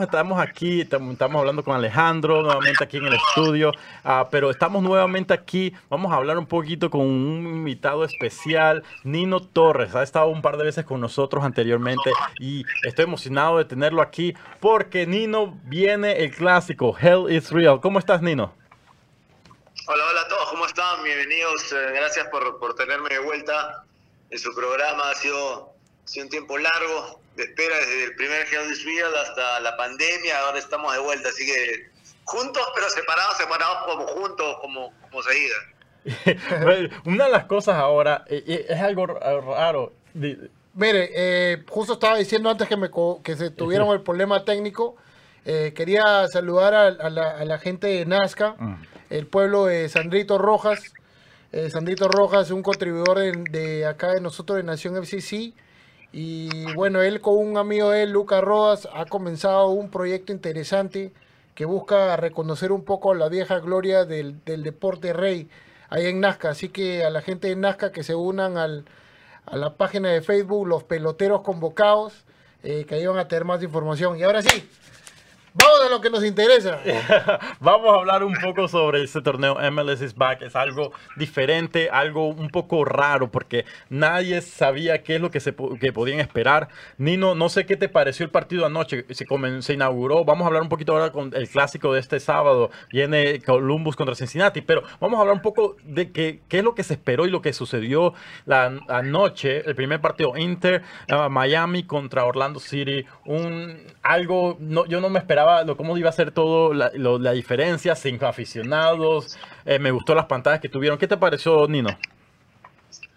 Estamos aquí, estamos hablando con Alejandro, nuevamente aquí en el estudio, uh, pero estamos nuevamente aquí, vamos a hablar un poquito con un invitado especial, Nino Torres, ha estado un par de veces con nosotros anteriormente y estoy emocionado de tenerlo aquí porque Nino viene el clásico, Hell is Real. ¿Cómo estás, Nino? Hola, hola a todos, ¿cómo están? Bienvenidos, eh, gracias por, por tenerme de vuelta en su programa, ha sido, sido un tiempo largo, de espera desde el primer Hell Real hasta la pandemia, ahora estamos de vuelta, así que juntos pero separados, separados como juntos, como, como seguida. Una de las cosas ahora eh, eh, es algo raro. Mire, eh, justo estaba diciendo antes que, me, que se tuvieron el problema técnico. Eh, quería saludar a, a, la, a, la, gente de Nazca, mm. el pueblo de Sandrito Rojas. Eh, Sandrito Rojas un contribuidor de, de, acá de nosotros de Nación FCC. Y bueno, él con un amigo de él, Lucas Rodas, ha comenzado un proyecto interesante que busca reconocer un poco la vieja gloria del, del deporte rey ahí en Nazca. Así que a la gente de Nazca que se unan al, a la página de Facebook, los peloteros convocados, eh, que ahí van a tener más información. Y ahora sí, Vamos a lo que nos interesa. Vamos a hablar un poco sobre este torneo MLS is Back. Es algo diferente, algo un poco raro, porque nadie sabía qué es lo que se que podían esperar. Nino, no sé qué te pareció el partido anoche. Se, se inauguró. Vamos a hablar un poquito ahora con el clásico de este sábado. Viene Columbus contra Cincinnati. Pero vamos a hablar un poco de qué, qué es lo que se esperó y lo que sucedió la anoche. El primer partido Inter, uh, Miami contra Orlando City. Un algo, no, yo no me esperaba lo, cómo iba a ser todo, la, lo, la diferencia, cinco aficionados, eh, me gustó las pantallas que tuvieron. ¿Qué te pareció, Nino?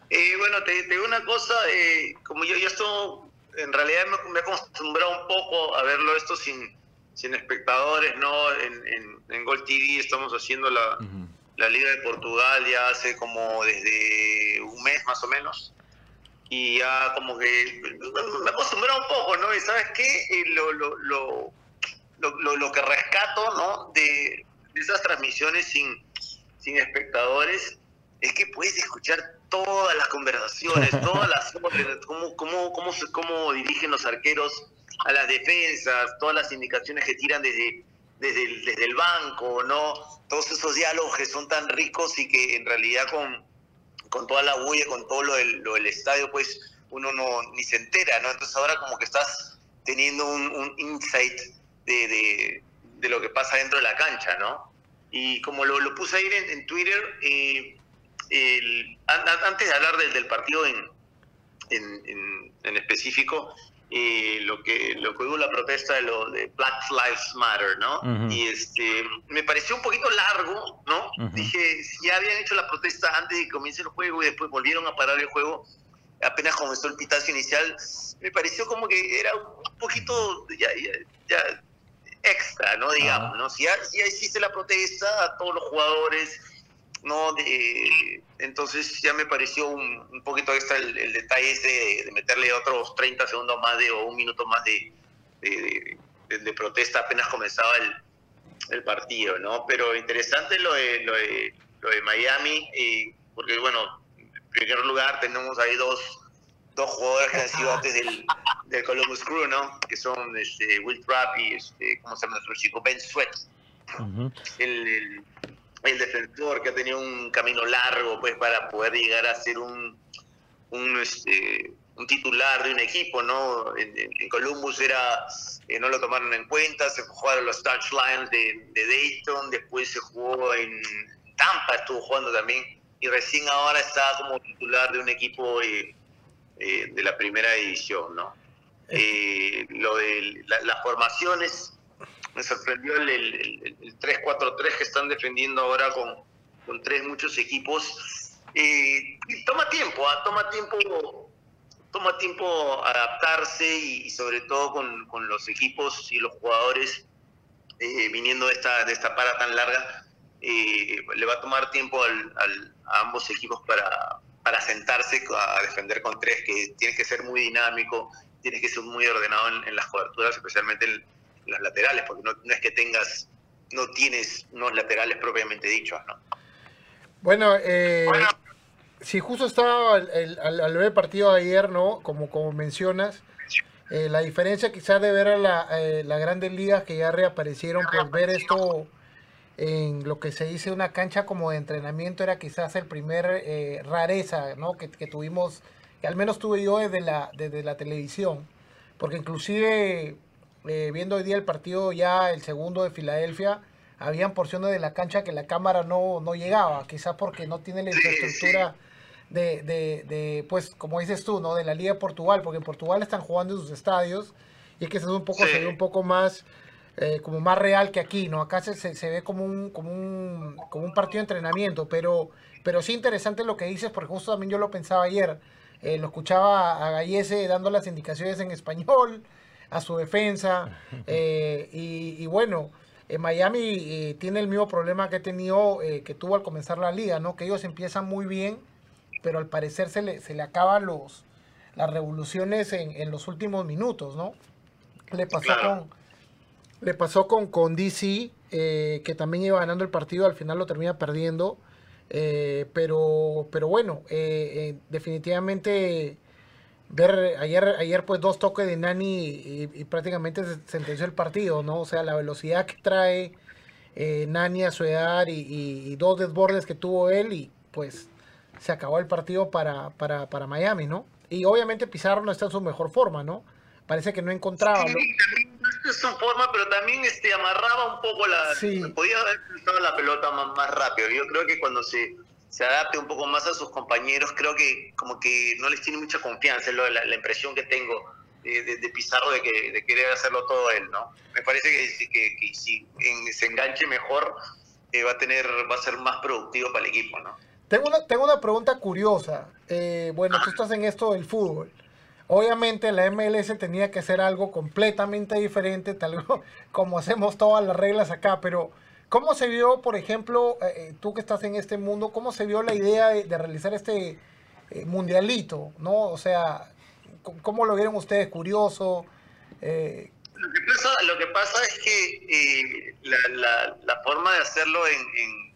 Eh, bueno, te, te, digo una cosa, eh, como yo, yo esto, en realidad me, me, he acostumbrado un poco a verlo esto sin, sin espectadores, ¿no? En, en, en Gol TV estamos haciendo la, uh -huh. la Liga de Portugal ya hace como desde un mes más o menos y ya como que me he acostumbrado un poco, ¿no? Y sabes qué, lo, lo, lo, lo, lo que rescato, ¿no? De, de, esas transmisiones sin, sin espectadores es que puedes escuchar todas las conversaciones, todas las cómo, cómo, cómo, cómo dirigen los arqueros a las defensas, todas las indicaciones que tiran desde, desde, el, desde el banco, ¿no? Todos esos diálogos que son tan ricos y que en realidad con, con toda la bulla, con todo lo del, lo del estadio, pues uno no ni se entera, ¿no? Entonces ahora como que estás teniendo un, un insight de, de, de, lo que pasa dentro de la cancha, ¿no? Y como lo, lo puse ahí en, en Twitter, eh, el, antes de hablar del, del partido en, en, en, en específico, eh, lo que lo que hubo la protesta de lo de Black Lives Matter, ¿no? Uh -huh. Y este me pareció un poquito largo, ¿no? Uh -huh. Dije, si ya habían hecho la protesta antes de que comience el juego y después volvieron a parar el juego, apenas comenzó el pitazo inicial, me pareció como que era un poquito ya, ya, ya extra, ¿no? Digamos, -huh. ¿no? Si ya, si ya hiciste la protesta a todos los jugadores, ¿no? De, entonces ya me pareció un, un poquito extra el, el detalle ese de, de, meterle otros 30 segundos más de, o un minuto más de, de, protesta apenas comenzaba el, el, partido, ¿no? Pero interesante lo de, lo de, lo de Miami, eh, porque bueno, en primer lugar tenemos ahí dos, dos jugadores que han sido antes del, del Columbus Crew, ¿no? Que son este, Will Trapp y, este, ¿cómo se llama nuestro chico? Ben Sweat. Uh -huh. el, el el defensor que ha tenido un camino largo pues para poder llegar a ser un, un, este, un titular de un equipo, ¿no? En, en Columbus era, eh, no lo tomaron en cuenta, se jugaron los touchlines de, de, Dayton, después se jugó en Tampa, estuvo jugando también, y recién ahora está como titular de un equipo eh, eh, de la primera división, ¿no? Eh, lo de la, las formaciones me sorprendió el, el, el 3-4-3 que están defendiendo ahora con, con tres muchos equipos. Eh, toma tiempo, ¿eh? toma tiempo toma tiempo adaptarse y, y sobre todo con, con, los equipos y los jugadores eh, viniendo de esta, de esta para tan larga, eh, le va a tomar tiempo al, al, a ambos equipos para, para sentarse a defender con tres, que tiene que ser muy dinámico, tiene que ser muy ordenado en, en las coberturas, especialmente en, los laterales, porque no, no, es que tengas, no tienes unos laterales propiamente dichos, ¿no? Bueno, eh, bueno. si justo estaba al, al, ver el partido de ayer, ¿no? Como, como mencionas, Eh, la diferencia quizás de ver a la, eh, las grandes ligas que ya reaparecieron, pues ver esto en lo que se dice una cancha como de entrenamiento era quizás el primer eh, rareza ¿no? que, que, tuvimos, que al menos tuve yo desde la, desde la televisión, porque inclusive viendo hoy día el partido ya el segundo de Filadelfia, habían porciones de la cancha que la cámara no, no llegaba, quizás porque no tiene la infraestructura de, de, de, pues, como dices tú, ¿no? De la Liga de Portugal, porque en Portugal están jugando en sus estadios y es que se ve un poco, se ve un poco más, eh, como más real que aquí, ¿no? Acá se, se, ve como un, como un, como un partido de entrenamiento, pero, pero sí interesante lo que dices, porque justo también yo lo pensaba ayer, eh, lo escuchaba a Gallese dando las indicaciones en español a su defensa, eh, y, y, bueno, en Miami tiene el mismo problema que he tenido, que tuvo al comenzar la liga, ¿no? Que ellos empiezan muy bien, pero al parecer se le, se le acaban los, las revoluciones en, en los últimos minutos, ¿no? Le pasó claro. con le pasó con, con DC, eh, que también iba ganando el partido, al final lo termina perdiendo. Eh, pero, pero bueno, eh, definitivamente ver ayer, ayer pues dos toques de Nani y, y, prácticamente se sentenció el partido, ¿no? O sea, la velocidad que trae Nani a su edad y, y, y dos desbordes que tuvo él y pues se acabó el partido para, para, para, Miami, ¿no? Y obviamente Pizarro no está en su mejor forma, ¿no? Parece que no encontraba. No en su forma, pero también este, amarraba un poco la. Sí. Podía haber cruzado la pelota más, más, rápido. Yo creo que cuando se, se adapte un poco más a sus compañeros, creo que como que no les tiene mucha confianza, es lo, la, la, impresión que tengo. De, de, de, Pizarro de, que, de querer hacerlo todo él, ¿no? Me parece que, que, que si en, se enganche mejor, eh, va a tener, va a ser más productivo para el equipo, ¿no? Tengo una, tengo una pregunta curiosa. Eh, bueno, tú estás en esto del fútbol. Obviamente la MLS tenía que hacer algo completamente diferente, tal como hacemos todas las reglas acá, pero ¿cómo se vio, por ejemplo, eh, tú que estás en este mundo, cómo se vio la idea de, realizar este eh, mundialito? ¿no? O sea, ¿cómo lo vieron ustedes? ¿Curioso? Eh, lo, que pasa, es que la, forma de hacerlo en,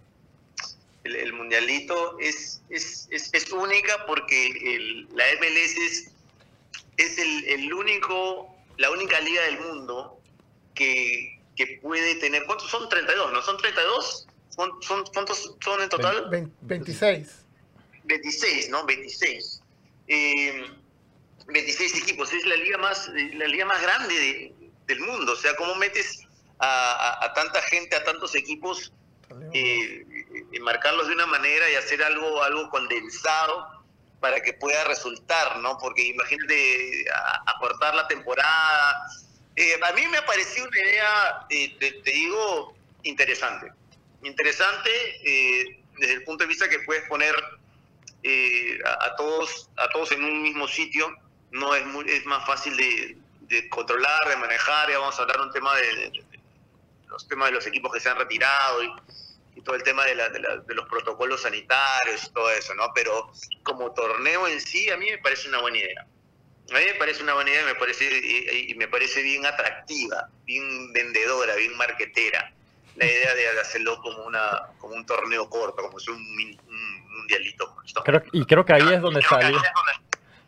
el mundialito es, es, es, es, única porque el, la MLS es, es el, el, único, la única liga del mundo que, que puede tener, ¿cuántos son? 32, ¿no? ¿Son 32? ¿Son, son, ¿Cuántos son en total? 26. 26, ¿no? 26. Eh, 26 equipos, es la liga más, la liga más grande de, del mundo. O sea, ¿cómo metes a, a, a tanta gente, a tantos equipos? Eh, y marcarlos de una manera y hacer algo, algo condensado para que pueda resultar, ¿no? Porque imagínate acortar la temporada. Eh, a mí me ha parecido una idea, eh, te, digo, interesante. Interesante eh, desde el punto de vista que puedes poner eh, a, a, todos, a todos en un mismo sitio. No es, muy, es más fácil de, de controlar, de manejar. Ya vamos a hablar un tema de, de, de, los temas de los equipos que se han retirado y, y todo el tema de, la, de, la, de, los protocolos sanitarios y todo eso, ¿no? Pero como torneo en sí, a mí me parece una buena idea. A mí me parece una buena idea y me parece, y, y me parece bien atractiva, bien vendedora, bien marquetera. La idea de hacerlo como, una, como un torneo corto, como si un, un mundialito. Creo, y creo que ahí es donde salió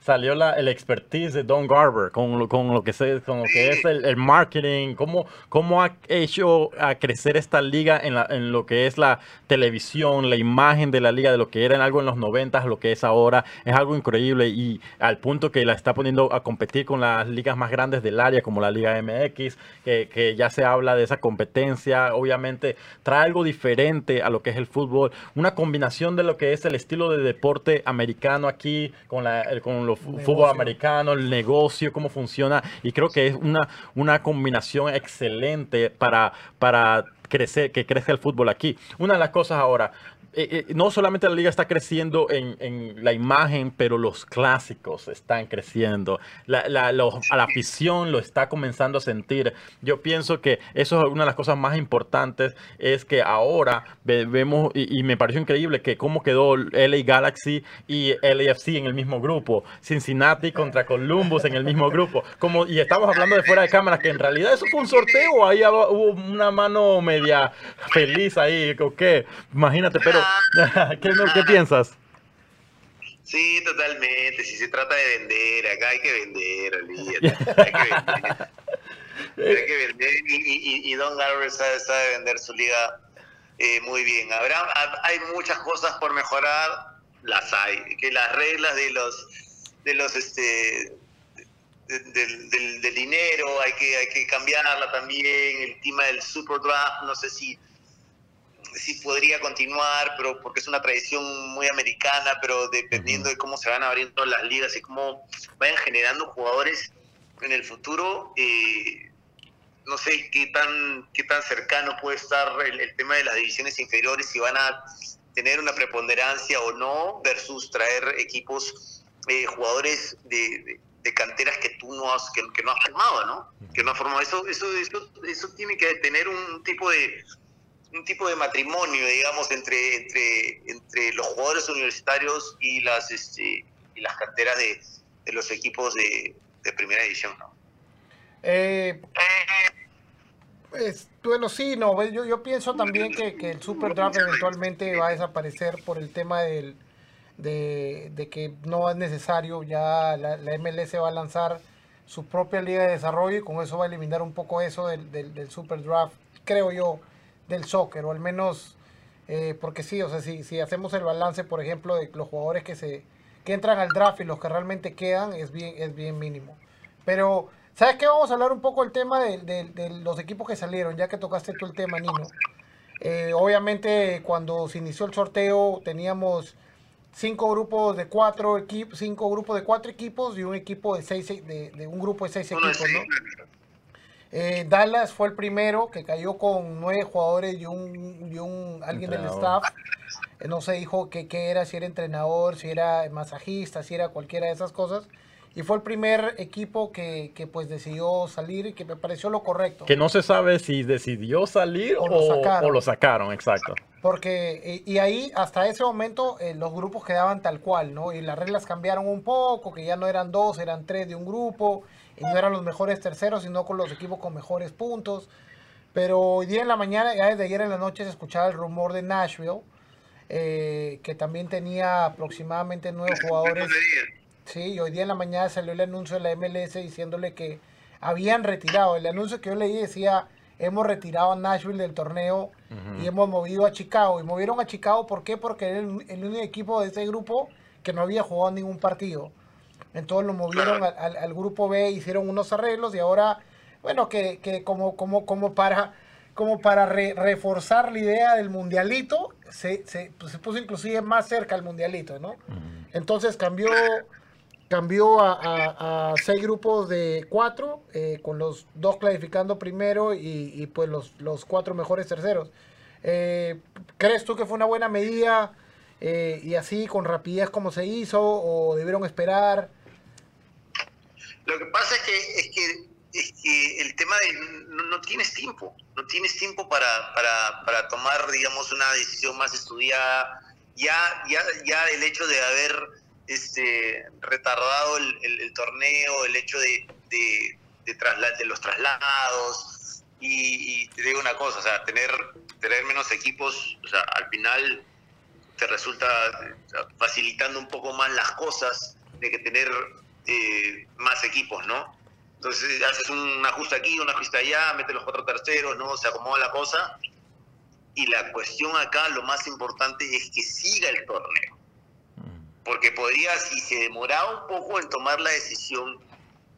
salió la, el expertise de Don Garber con lo, con lo que, se, con lo que es el, el, marketing, cómo, cómo ha hecho a crecer esta liga en, la, en, lo que es la televisión, la imagen de la liga, de lo que era en algo en los 90, lo que es ahora, es algo increíble y al punto que la está poniendo a competir con las ligas más grandes del área, como la Liga MX, que, que ya se habla de esa competencia, obviamente trae algo diferente a lo que es el fútbol, una combinación de lo que es el estilo de deporte americano aquí con, la, con los fútbol americano, el negocio, cómo funciona. Y creo que es una, una combinación excelente para, para crecer, que crezca el fútbol aquí. Una de las cosas ahora, eh, eh, no solamente la liga está creciendo en, la imagen, pero los clásicos están creciendo. La, la, a la afición lo está comenzando a sentir. Yo pienso que eso es una de las cosas más importantes, es que ahora vemos, y, me pareció increíble que cómo quedó LA Galaxy y LAFC en el mismo grupo, Cincinnati contra Columbus en el mismo grupo. Como, y estamos hablando de fuera de cámara, que en realidad eso fue un sorteo, ahí hubo una mano media feliz ahí, ¿o qué? Imagínate, pero ¿Qué, ¿Qué, piensas? Sí, totalmente. Si se trata de vender, acá hay que vender, olvídate. Hay que vender. hay que vender y, Don Garber sabe, sabe, vender su liga eh, muy bien. Habrá, hay muchas cosas por mejorar, las hay. Que las reglas de los de los este del, del, dinero hay que hay que cambiarla también. El tema del super draft, no sé si sí podría continuar, pero porque es una tradición muy americana, pero dependiendo de cómo se van abriendo las ligas y cómo vayan generando jugadores en el futuro, eh, no sé qué tan qué tan cercano puede estar el, tema de las divisiones inferiores, si van a tener una preponderancia o no, versus traer equipos, eh, jugadores de, canteras que tú no has, que, no has formado, ¿no? Que no has formado. Eso, eso, eso, eso tiene que tener un tipo de un tipo de matrimonio, digamos, entre, entre, entre los jugadores universitarios y las, este, y las canteras de, de los equipos de, de primera división, ¿no? Eh, pues, bueno, sí, no, yo, yo pienso también que, el Super Draft eventualmente va a desaparecer por el tema del, de, de que no es necesario, ya la, la, MLS va a lanzar su propia liga de desarrollo y con eso va a eliminar un poco eso del, del Super Draft, creo yo del soccer, o al menos, eh, porque sí, o sea, si, si hacemos el balance, por ejemplo, de los jugadores que se que entran al draft y los que realmente quedan, es bien, es bien mínimo. Pero, ¿sabes qué? Vamos a hablar un poco del tema de, de, los equipos que salieron, ya que tocaste tú el tema, Nino. Eh, obviamente, cuando se inició el sorteo, teníamos cinco grupos de cuatro equipos, cinco grupos de cuatro equipos y un equipo de seis, de, de un grupo de seis equipos, ¿no? Eh, Dallas fue el primero que cayó con nueve jugadores y un, y un alguien del staff. Eh, no se dijo qué era, si era entrenador, si era masajista, si era cualquiera de esas cosas. Y fue el primer equipo que, que, pues decidió salir y que me pareció lo correcto. Que no se sabe si decidió salir o, lo, sacaron. O lo sacaron, exacto. Porque, y, ahí hasta ese momento eh, los grupos quedaban tal cual, ¿no? Y las reglas cambiaron un poco, que ya no eran dos, eran tres de un grupo y no eran los mejores terceros, sino con los equipos con mejores puntos. Pero hoy día en la mañana, ya desde ayer en la noche, se escuchaba el rumor de Nashville, eh, que también tenía aproximadamente nueve jugadores. Sí, y hoy día en la mañana salió el anuncio de la MLS diciéndole que habían retirado. El anuncio que yo leí decía, hemos retirado a Nashville del torneo y hemos movido a Chicago. Y movieron a Chicago, ¿por qué? Porque era el, el único equipo de ese grupo que no había jugado ningún partido. Entonces lo movieron al, grupo B, hicieron unos arreglos y ahora, bueno, que, que como, como, como para, como para reforzar la idea del mundialito, se, se, pues, se, puso inclusive más cerca al mundialito, ¿no? Entonces cambió, cambió a, seis grupos de cuatro, eh, con los dos clasificando primero y, pues los, los, cuatro mejores terceros. Eh, ¿Crees tú que fue una buena medida? Eh, y así con rapidez como se hizo o debieron esperar lo que pasa es que, es que, es que el tema de no, tienes tiempo, no tienes tiempo para, para, para, tomar, digamos, una decisión más estudiada. Ya, ya, ya el hecho de haber este, retardado el, el, torneo, el hecho de, de, de, de los traslados, y, te digo una cosa, o sea, tener, tener menos equipos, o sea, al final te resulta facilitando un poco más las cosas de que tener eh, más equipos, ¿no? Entonces haces un ajuste aquí, un ajuste allá, metes los cuatro terceros, ¿no? Se acomoda la cosa. Y la cuestión acá, lo más importante es que siga el torneo. Porque podría, si se demoraba un poco en tomar la decisión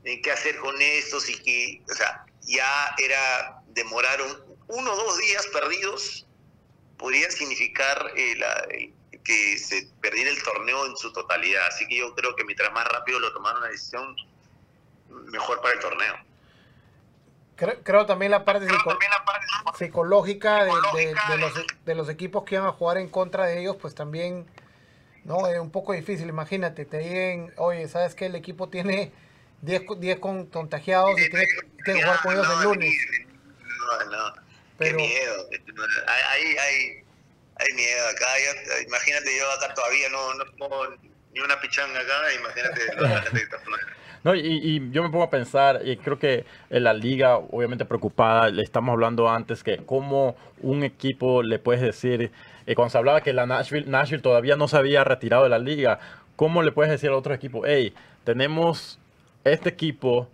en qué hacer con estos y que, o sea, ya era, demoraron uno o dos días perdidos, podría significar eh, la, que se perdiera el torneo en su totalidad. Así que yo creo que mientras más rápido lo tomaron una decisión, mejor para el torneo. Creo, también la parte, psicológica, de, los, de, los, equipos que iban a jugar en contra de ellos, pues también no es un poco difícil. Imagínate, te digan, oye, ¿sabes que El equipo tiene 10, 10 contagiados y tiene, que jugar con ellos el lunes. No, no, Pero, qué miedo. Hay, hay, hay miedo acá. imagínate, yo acá todavía no, no pongo ni una pichanga acá, imagínate la gente que está no, y, y, yo me pongo a pensar, y creo que en la liga, obviamente preocupada, le estamos hablando antes que cómo un equipo le puedes decir, eh, cuando se hablaba que la Nashville, Nashville todavía no se había retirado de la liga, ¿cómo le puedes decir al otro equipo, hey, tenemos este equipo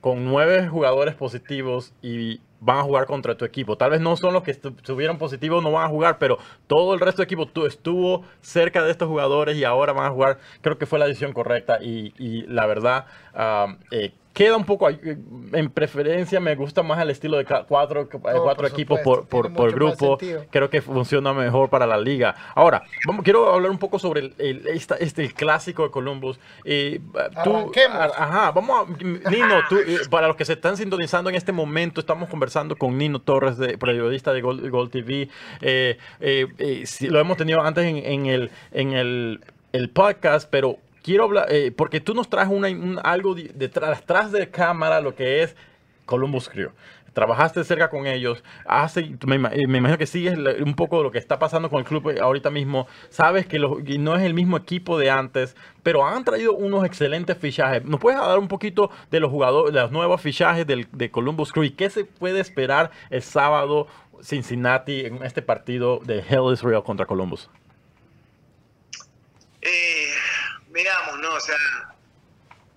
con nueve jugadores positivos y van a jugar contra tu equipo. Tal vez no son los que estuvieron positivos, no van a jugar, pero todo el resto del equipo estuvo cerca de estos jugadores y ahora van a jugar. Creo que fue la decisión correcta y, la verdad, uh, eh, queda un poco en preferencia me gusta más el estilo de cuatro, eh, cuatro equipos por, por, por grupo. creo que funciona mejor para la liga. Ahora vamos, quiero hablar un poco sobre el, este el clásico de Columbus. Eh, tú, ajá vamos a, Nino tú, eh, para los que se están sintonizando en este momento estamos conversando con Nino Torres de, periodista de Gold, TV eh, lo hemos tenido antes en, en el en el, el podcast pero quiero hablar, eh, porque tú nos traes algo detrás, de cámara, lo que es Columbus Crew. Trabajaste cerca con ellos, hace, me, imagino que sigues un poco de lo que está pasando con el club ahorita mismo. Sabes que no es el mismo equipo de antes, pero han traído unos excelentes fichajes. ¿Nos puedes hablar un poquito de los jugadores, de los nuevos fichajes de Columbus Crew y qué se puede esperar el sábado Cincinnati en este partido de Hell Israel contra Columbus? Eh, Veamos, ¿no? O sea,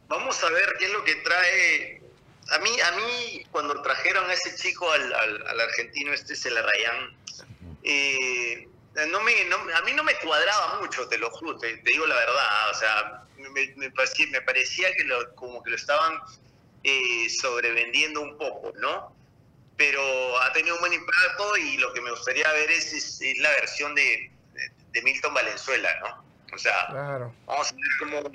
vamos a ver qué es lo que trae. A mí, a mí cuando trajeron a ese chico al, al, argentino, este Celarrayán, eh, no me, a mí no me cuadraba mucho, te lo juro, te, digo la verdad. O sea, me, me, parecía, me parecía, que lo, como que lo estaban eh, sobrevendiendo un poco, ¿no? Pero ha tenido un buen impacto y lo que me gustaría ver es, la versión de Milton Valenzuela, ¿no? O sea, vamos a ver cómo,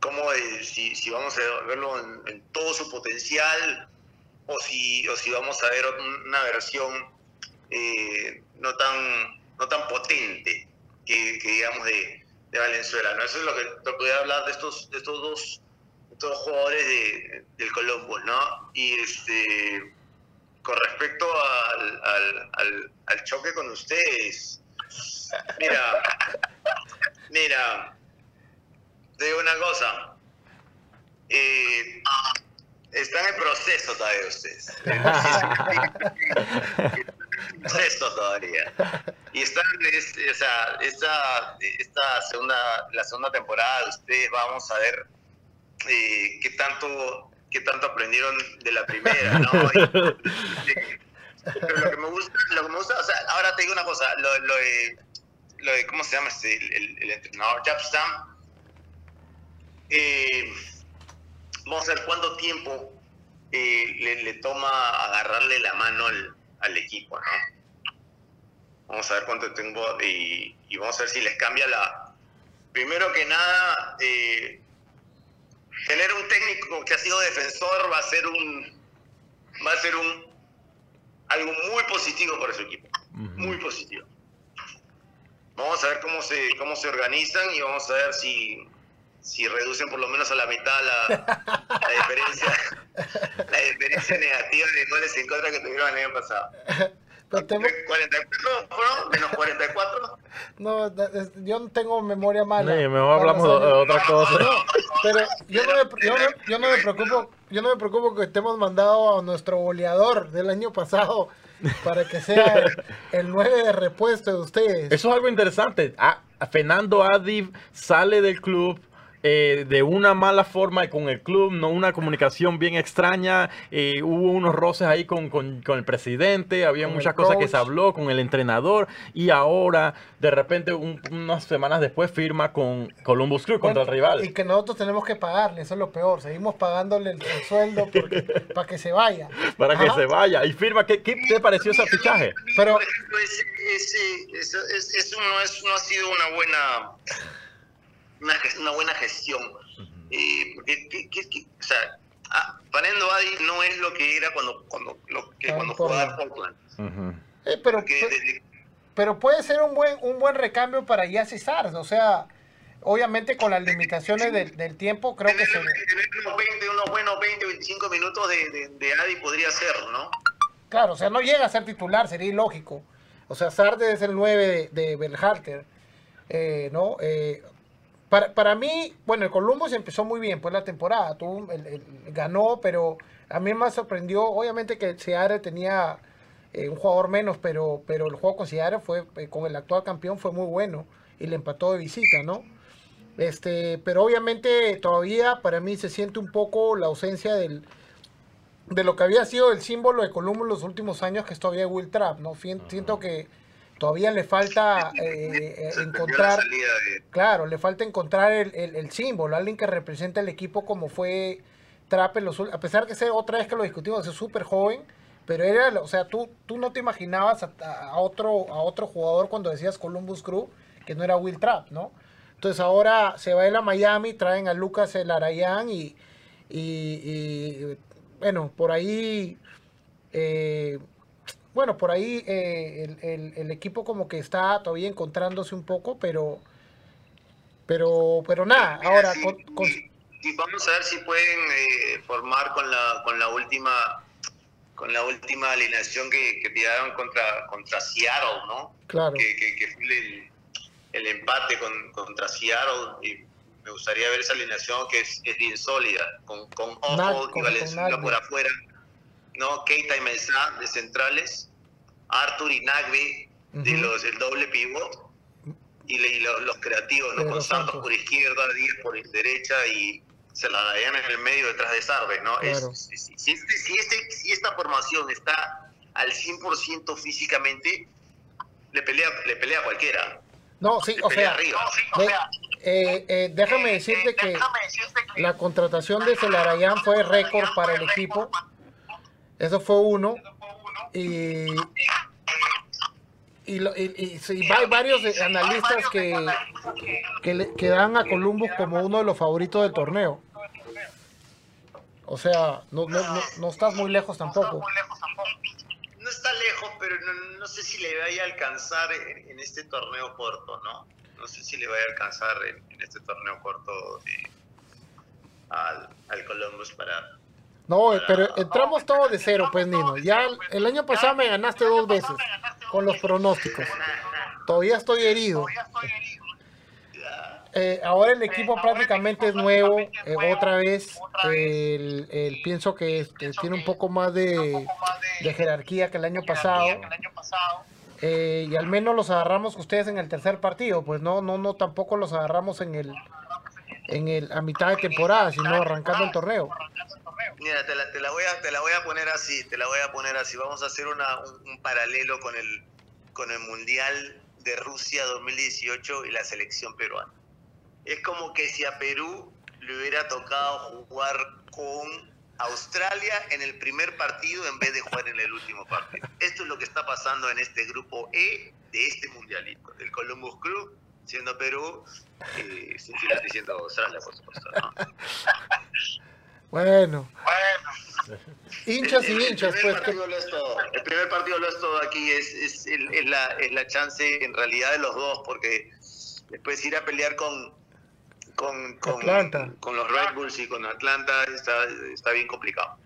cómo eh, si, si, vamos a verlo en, todo su potencial o si, o si vamos a ver una versión eh, no, tan, no tan potente que, digamos de, de, Valenzuela. ¿no? Eso es lo que, te voy a hablar de estos, de estos dos estos jugadores de, del Colombo, ¿no? Y este, con respecto al, al, al, al choque con ustedes, mira, Mira, te digo una cosa. Eh, están en proceso todavía ustedes. en proceso todavía. Y están, o sea, esta, esta segunda, la segunda temporada de ustedes vamos a ver eh, qué tanto qué tanto aprendieron de la primera, ¿no? pero lo que me gusta, lo que me gusta, o sea, ahora te digo una cosa, lo, lo de lo de, ¿cómo se llama este, el, entrenador? Japstam. Eh, vamos a ver cuánto tiempo eh, le, toma agarrarle la mano al, equipo, ¿no? Vamos a ver cuánto tiempo y, vamos a ver si les cambia la... Primero que nada, eh, tener un técnico que ha sido defensor va a ser un... Va a ser un algo muy positivo para su equipo. Muy positivo. Vamos a ver cómo se, cómo se organizan y vamos a ver si, si reducen por lo menos a la mitad la, la diferencia la diferencia negativa de goles en contra que tuvieron el año pasado. Pero 44 menos 44. No, yo no tengo memoria mala. Sí, mejor hablamos de, otra cosa. pero yo no, me, yo, no, yo no me preocupo, yo no me preocupo que estemos mandado a nuestro goleador del año pasado para que sea el, 9 de repuesto de ustedes. Eso es algo interesante. Ah, Fernando Adiv sale del club eh, de una mala forma con el club, no una comunicación bien extraña, eh, hubo unos roces ahí con, con, el presidente, había muchas cosas que se habló con el entrenador y ahora de repente unas semanas después firma con Columbus Crew contra el rival. Y que nosotros tenemos que pagarle, eso es lo peor, seguimos pagándole el, sueldo para que se vaya. Para que se vaya y firma, ¿qué, qué te pareció ese fichaje? Pero, Por ejemplo, eso no, no ha sido una buena una, una buena gestión. Eh, porque, o sea, ah, Adi no es lo que era cuando, cuando, lo, que cuando jugaba Portland. Eh, pero, pero puede ser un buen, un buen recambio para Yassi Sars, o sea, obviamente con las limitaciones del, del tiempo, creo que se... Tener unos, 20, unos buenos 20, 25 minutos de, de, Adi podría ser, ¿no? Claro, o sea, no llega a ser titular, sería ilógico. O sea, Sar debe ser el 9 de, de Belharter, eh, ¿no? Eh, para, para mí, bueno, el Columbus empezó muy bien pues la temporada, tuvo, ganó, pero a mí me sorprendió, obviamente que Seattle tenía eh, un jugador menos, pero, pero el juego con Seattle fue, eh, con el actual campeón fue muy bueno y le empató de visita, ¿no? Este, pero obviamente todavía para mí se siente un poco la ausencia del, de lo que había sido el símbolo de Columbus los últimos años, que es todavía Will Trapp, ¿no? Siento que todavía le falta eh, eh, encontrar, de- claro, le falta encontrar el, el- el símbolo, alguien que represente al equipo como fue Trapp en los a pesar que sea otra vez que lo discutimos, es súper joven, pero era, o sea, tú, tú no te imaginabas a, a otro, a otro jugador cuando decías Columbus Crew que no era Will Trapp, ¿no? Entonces ahora se va él a Miami, traen a Lucas el Arayán y, y, y, bueno, por ahí, eh, bueno, por ahí eh, el, el- el equipo como que está todavía encontrándose un poco, pero, pero, pero nada, Mira, ahora sí, con- con- y- y vamos a ver si pueden eh, formar con la con la última con la última alineación que, que tiraron contra contra Seattle, ¿no? claro, Que, que- que fue el, el empate con, contra Seattle y me gustaría ver esa alineación que es, es bien sólida, con, con Ojo y Valenzuela por afuera, ¿no? Keita y Mensah de centrales, Arthur y Nagbe de los, el doble pivot y, le- y lo- los creativos, ¿no? Con Santos por izquierda, Díaz por derecha y se la darían en el medio detrás de Sarve, ¿no? Es- Claro. si este- si este- si esta formación está al 100% físicamente, le pelea, le pelea a cualquiera. no, sí, Le o pelea sea, arriba. eh, eh, déjame decirte que la contratación de Celarayán fue récord para el equipo, eso fue uno, y, y, lo- y- y sí, hay varios analistas que, que, le- que dan a Columbus como uno de los favoritos del torneo. O sea, no, no, no, no estás muy lejos tampoco. No está lejos, pero no, no sé si le vaya a alcanzar en, en este torneo corto, ¿no? No sé si le vaya a alcanzar en, en este torneo corto eh, al, al Columbus para... No, eh, pero entramos todos de cero, pues Nino. Ya el- el año pasado me ganaste dos veces con los pronósticos. Todavía estoy herido. Eh, ahora el equipo prácticamente es nuevo, eh, otra vez. El, el- pienso que este, tiene un poco más de, de jerarquía que el año pasado. Eh, y al menos los agarramos ustedes en el tercer partido, pues no, no, no, tampoco los agarramos en el, en el a mitad de temporada, sino arrancando el torneo. Mira, te la, te la voy a, te la voy a poner así, te la voy a poner así. Vamos a hacer una, un, un paralelo con el, con el Mundial de Rusia 2018 y la selección peruana. Es como que si a Perú le hubiera tocado jugar con Australia en el primer partido en vez de jugar en el último partido. Esto es lo que está pasando en este grupo E de este mundialito, del Columbus Crew, siendo Perú, eh, Cincinnati siendo Australia, por supuesto. ¿no? Bueno, hinchas y El- el hinchas, primer pues. que- partido lo es todo. El primer partido lo es todo aquí, es, es, el- es la, es la chance en realidad de los dos, porque después ir a pelear con, con, con, Atlanta. con los Red Bulls y con Atlanta está, está bien complicado.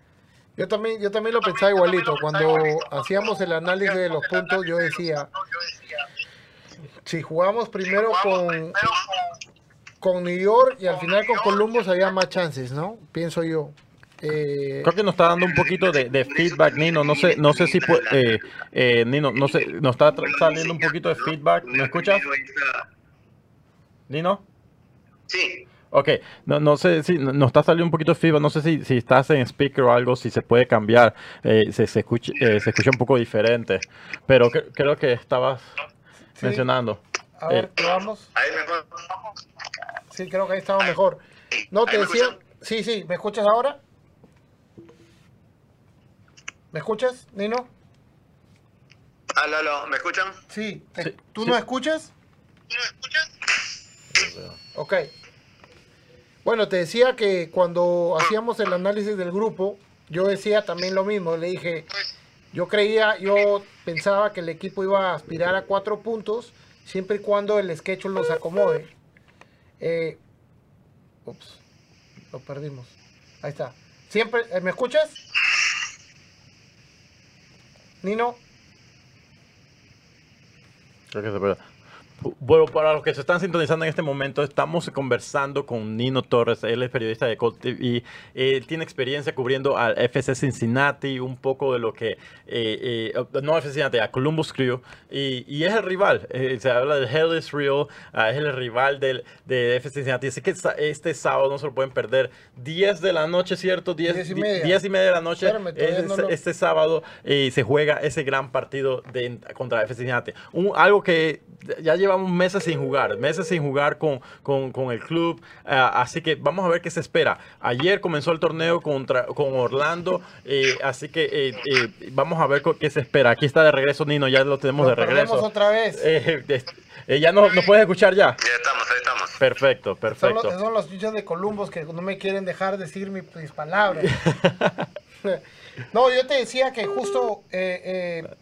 Yo también, yo también lo pensaba igualito. Cuando hacíamos el análisis de los puntos, yo decía, si jugamos primero con, con New York y al final con Columbus había más chances, ¿no? Pienso yo. Eh, Creo que nos está dando un poquito de, de feedback, Nino. No sé, no sé si eh, eh, Nino, no sé, nos está saliendo un poquito de feedback. ¿Me escuchas, Nino? Sí, Ok, no, no sé si no- nos está saliendo un poquito de feedback. No sé si, si estás en speaker o algo, si se puede cambiar. Eh, se, se, escucha, eh, se escucha un poco diferente. Pero cre- creo que estabas Sí. mencionando. a ver, Eh, probamos. ahí mejor. Sí, creo que ahí estaba mejor. No, te ¿Ahí me decía... escuchan? Sí, sí, ¿me escuchas ahora? ¿Me escuchas, Nino? Aló, aló, ¿me escuchan? Sí. te- Sí, ¿Tú sí. no escuchas? Ok. Bueno, te decía que cuando hacíamos el análisis del grupo, yo decía también lo mismo. Le dije, yo creía, yo pensaba que el equipo iba a aspirar a cuatro puntos siempre y cuando el sketch los acomode. Eh, ups, lo perdimos. Ahí está. Siempre, eh, ¿me escuchas? Nino, Creo que se. Bueno, para los que se están sintonizando en este momento, estamos conversando con Nino Torres. Él es periodista de Colt TV. Él tiene experiencia cubriendo al FC Cincinnati, un poco de lo que. Eh, eh, no FC Cincinnati, a Columbus Crew. Y, y es el rival. Eh, se habla del Hell is Real. ah, es el rival del, de FC Cincinnati. Así que este sábado no se lo pueden perder. 10 de la noche, ¿cierto? 10, Diez y di- media. 10 y media de la noche. Espérame, todavía es- no lo- este sábado eh, se juega ese gran partido de, contra FC Cincinnati. Un, algo que ya llevamos meses sin jugar, meses sin jugar con, con, con el club, ah, así que vamos a ver qué se espera. Ayer comenzó el torneo contra, con Orlando, eh, así que eh, eh, vamos a ver qué se espera. Aquí está de regreso Nino, ya lo tenemos Lo de regreso. otra vez. Eh, eh, eh, ya nos, nos puedes escuchar ya. Ya estamos, ahí estamos. Perfecto, Son los, perfecto. son los hinchas de Columbus que no me quieren dejar decir mi- mis palabras. no, yo te decía que justo eh, eh,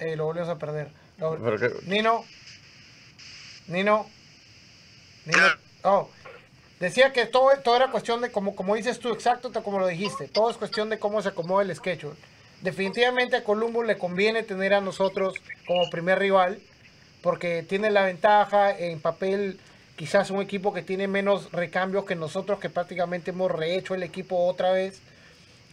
eh, lo volvimos a perder. Lo- Pero que- Nino, Nino, Nino, oh, decía que todo, todo era cuestión de, como, como dices tú, exacto como lo dijiste, todo es cuestión de cómo se acomoda el schedule. Definitivamente a Columbus le conviene tener a nosotros como primer rival, porque tiene la ventaja en papel, quizás un equipo que tiene menos recambios que nosotros, que prácticamente hemos rehecho el equipo otra vez,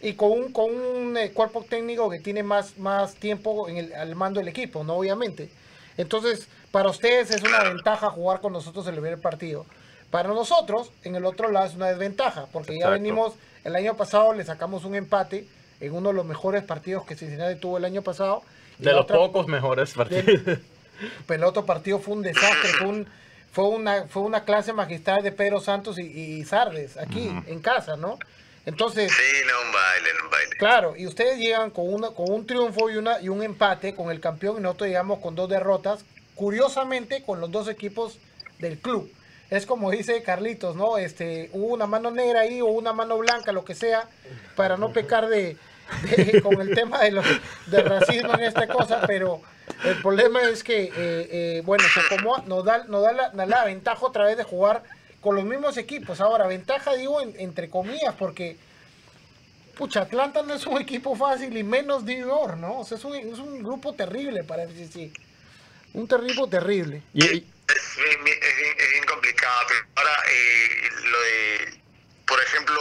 y con un, con un eh, cuerpo técnico que tiene más, más tiempo en el, al mando del equipo, ¿no? Obviamente. Entonces, para ustedes es una ventaja jugar con nosotros en el primer partido. Para nosotros, en el otro lado es una desventaja, porque ya venimos, el año pasado le sacamos un empate en uno de los mejores partidos que Cincinnati tuvo el año pasado. De los otra- pocos mejores partidos. pero el otro partido fue un desastre, fue, un- fue, una, fue una clase magistral de Pedro Santos y, y Sardes, aquí, en casa, ¿no? Entonces, Sí, no, un baile, no, un baile. claro, y ustedes llegan con, una, con un triunfo y, una, y un empate con el campeón y nosotros llegamos con dos derrotas, curiosamente con los dos equipos del club. Es como dice Carlitos, ¿no? Este, hubo una mano negra ahí o una mano blanca, lo que sea, para no pecar de, con el tema de los, del racismo en esta cosa, pero el problema es que, eh, eh, bueno, se acomoda- nos da, nos da la, la ventaja otra vez de jugar con los mismos equipos. Ahora, ventaja digo en- entre comillas, porque pucha, Atlanta no es un equipo fácil y menos New York, ¿no? O sea, es un, es un grupo terrible para FCC. Un terrible terrible. Y- y- Es bien, bien- es bien- es bien complicado, pero ahora eh, lo de, por ejemplo,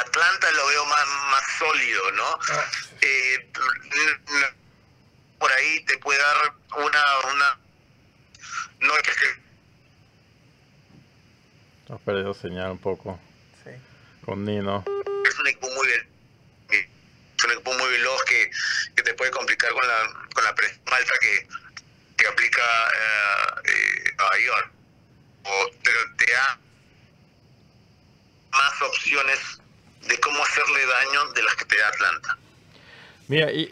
Atlanta lo veo más, más sólido, ¿no? Ah, Eh, por ahí te puede dar una, una, no es que Hemos perdido señal un poco sí. con Nino. es un equipo muy es un equipo muy veloz que, que te puede complicar con la con la presión alta que, que aplica eh, Nueva York o pero te da más opciones de cómo hacerle daño de las que te da Atlanta Mira, y,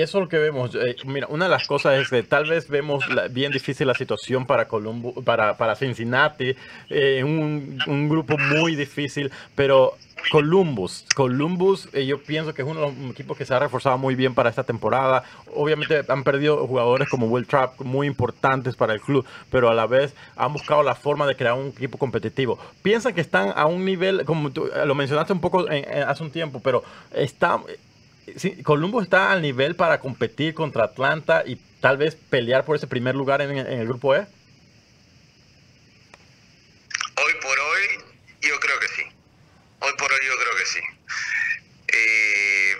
eso es lo que vemos. eh, mira, una de las cosas es que tal vez vemos la- bien difícil la situación para Columbo, para, para Cincinnati, eh, un, grupo muy difícil, pero Columbus, Columbus, eh, yo pienso que es uno de los equipos que se ha reforzado muy bien para esta temporada. Obviamente han perdido jugadores como Will Trapp muy importantes para el club, pero a la vez han buscado la forma de crear un equipo competitivo. Piensan que están a un nivel, como tú, lo mencionaste un poco en- hace un tiempo, pero está, sí, Columbus está al nivel para competir contra Atlanta y tal vez pelear por ese primer lugar en, en el grupo E. hoy por hoy yo creo que sí hoy por hoy yo creo que sí Eh,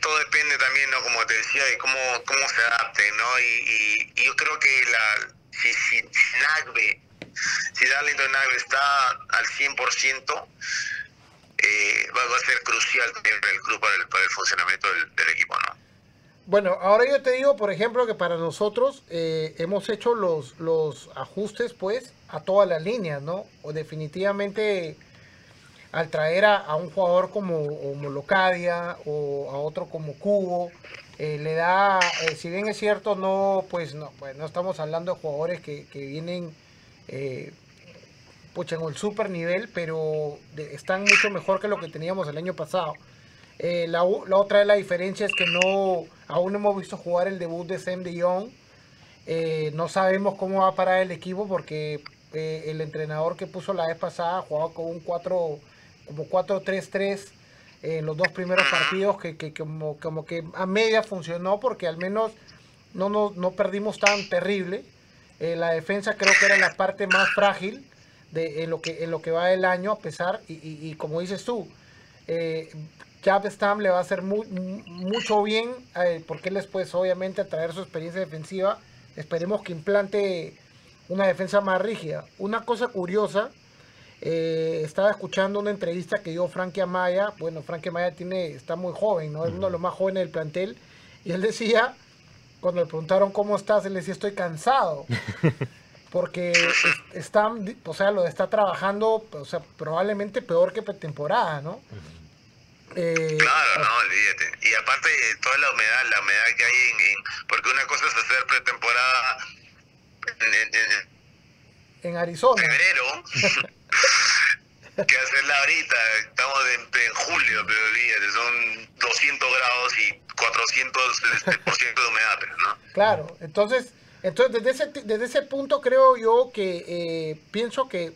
todo depende también, ¿no? Como te decía, de cómo, cómo se adapten, ¿no? Y, yo creo que la, si, si, si Nagbe, si Darlington Nagbe está al 100%, eh, va, a ser crucial para el club, para el, funcionamiento del, equipo, ¿no? Bueno, ahora yo te digo, por ejemplo, que para nosotros eh, hemos hecho los, los ajustes, pues, a todas las líneas, ¿no? O definitivamente al traer a, un jugador como, Locadia o a otro como Cubo, eh, le da, si bien es cierto, no, pues, no, pues, no estamos hablando de jugadores que, que vienen, pucha, en el super nivel, pero de- están mucho mejor que lo que teníamos el año pasado. Eh, la, otra de la diferencia es que no aún no hemos visto jugar el debut de Sam de Jong. Eh, no sabemos cómo va a parar el equipo porque eh, el entrenador que puso la vez pasada jugaba con un 4 como 4-3-3 en los dos primeros partidos que, que como, como que a media funcionó porque al menos no, no, no perdimos tan terrible. La defensa creo que era la parte más frágil de en lo que en lo que va del año, a pesar, y, y- como dices tú, eh, Stam le va a hacer mu- mu- mucho bien, eh, porque él después obviamente a traer su experiencia defensiva, esperemos que implante una defensa más rígida. Una cosa curiosa, eh, estaba escuchando una entrevista que dio Frankie Amaya, bueno, Frankie Amaya tiene, está muy joven, ¿no? Es uno de los más jóvenes del plantel, y él decía, cuando le preguntaron cómo estás, él decía, estoy cansado. Porque es- está, o sea, lo está trabajando, o sea, probablemente peor que pretemporada, ¿no? Eh, Claro, no, olvídate. Y aparte, toda la humedad, la humedad que hay en, en- Porque una cosa es hacer pretemporada en, en- en en Arizona. febrero, que hacerla ahorita. Estamos en, en julio, pero olvídate, son 200 grados y 400 este, por ciento de humedad, ¿no? Claro, entonces, entonces desde ese, desde ese punto creo yo que eh, pienso que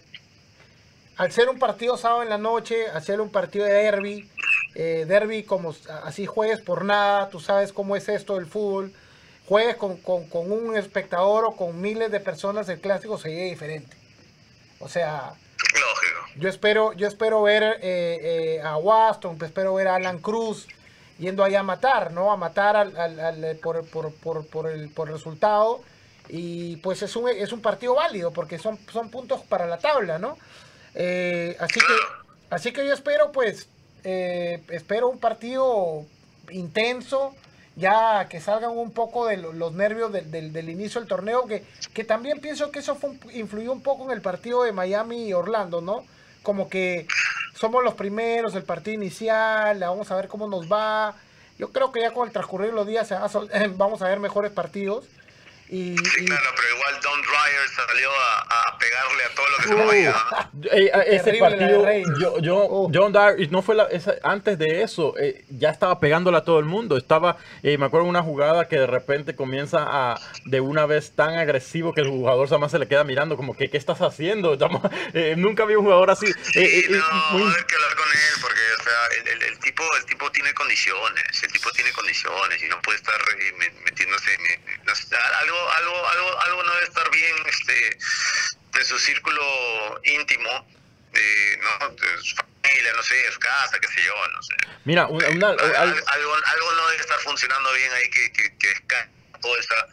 al ser un partido sábado en la noche, hacer un partido de derby, eh, derby como así juegues por nada, tú sabes cómo es esto del fútbol, juegues con, con- con un espectador o con miles de personas, el clásico sería diferente. O sea, Lógico. yo espero, yo espero ver eh, eh, a Waston, pues espero ver a Alan Cruz yendo allá a matar, ¿no? A matar al, al- al- por, por- por- por el, por el resultado. Y pues es un, es un partido válido porque son, son puntos para la tabla, ¿no? Eh, así, que, así que yo espero, pues, eh, espero un partido intenso, ya que salgan un poco de lo- los nervios del, del- del inicio del torneo, que, que también pienso que eso fue un- influyó un poco en el partido de Miami y Orlando, ¿no? Como que somos los primeros, el partido inicial, vamos a ver cómo nos va. Yo creo que ya con el transcurrir los días vamos a ver mejores partidos. Y, Sí, y- claro, pero igual Don Dryer salió a, a pegarle a todo lo que se movía. ¿no? Eh, eh, ese partido, yo, yo, Oh. John Dyer, y no fue la, esa- antes de eso, eh, ya estaba pegándole a todo el mundo. Estaba, eh, me acuerdo una jugada que de repente comienza a, de una vez tan agresivo que el jugador nada más se le queda mirando, como que, ¿qué estás haciendo? Estamos- eh, nunca vi un jugador así. Sí, eh, eh, no, muy- hay que hablar con él porque, o sea, el, el- el tipo, el tipo tiene condiciones, el tipo tiene condiciones y no puede estar eh, me- metiéndose en, en- no sé, algo, algo, algo, algo no debe estar bien, este, de su círculo íntimo, de, no, de su familia, no sé, de su casa, qué sé yo, no sé. mira, una, una- Al- al- algo, algo no debe estar funcionando bien ahí que, que, que toda esa,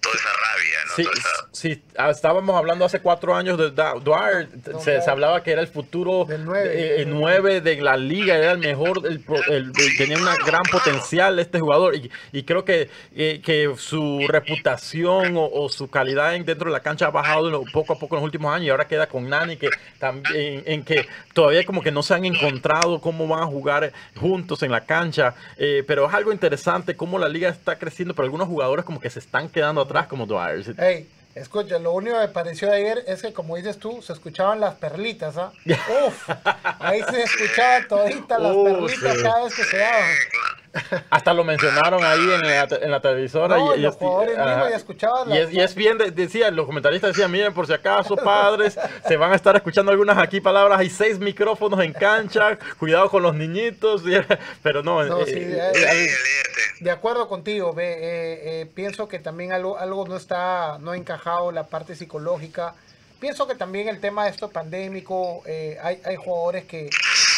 toda esa rabia, ¿no? Sí, esa- sí, ah, estábamos hablando hace cuatro años de Da- Dwyer, se, se hablaba que era el futuro Del nueve. eh, eh, nueve de la liga, era el mejor, el, el- el- tenía una gran potencial este jugador y, y creo que, eh, que su reputación o, o su calidad en- dentro de la cancha ha bajado poco a poco en los últimos años y ahora queda con Nani que también en que todavía como que no se han encontrado cómo van a jugar juntos en la cancha, eh, pero es algo interesante cómo la liga está creciendo, pero algunos jugadores como que se están quedando atrás como Dwyer. Hey, escucha, lo único que me pareció ayer es que, como dices tú, se escuchaban las perlitas, ¿ah? Uf, ahí se escuchaban toditas las perlitas sí. cada vez que se daban. Hasta lo mencionaron ahí en la, en la televisora. No, y, los jugadores ajá. mismos ya escuchaban Y las- es, y es bien, de- decía, los comentaristas decían, miren, por si acaso, padres, se van a estar escuchando algunas aquí palabras, hay seis micrófonos en cancha, cuidado con los niñitos, y- pero no, No, eh, sí, eh, eh, eh. De acuerdo contigo, ve, eh, eh, pienso que también algo, algo no está, no ha encajado la parte psicológica. Pienso que también el tema de esto pandémico, eh, hay, hay jugadores que,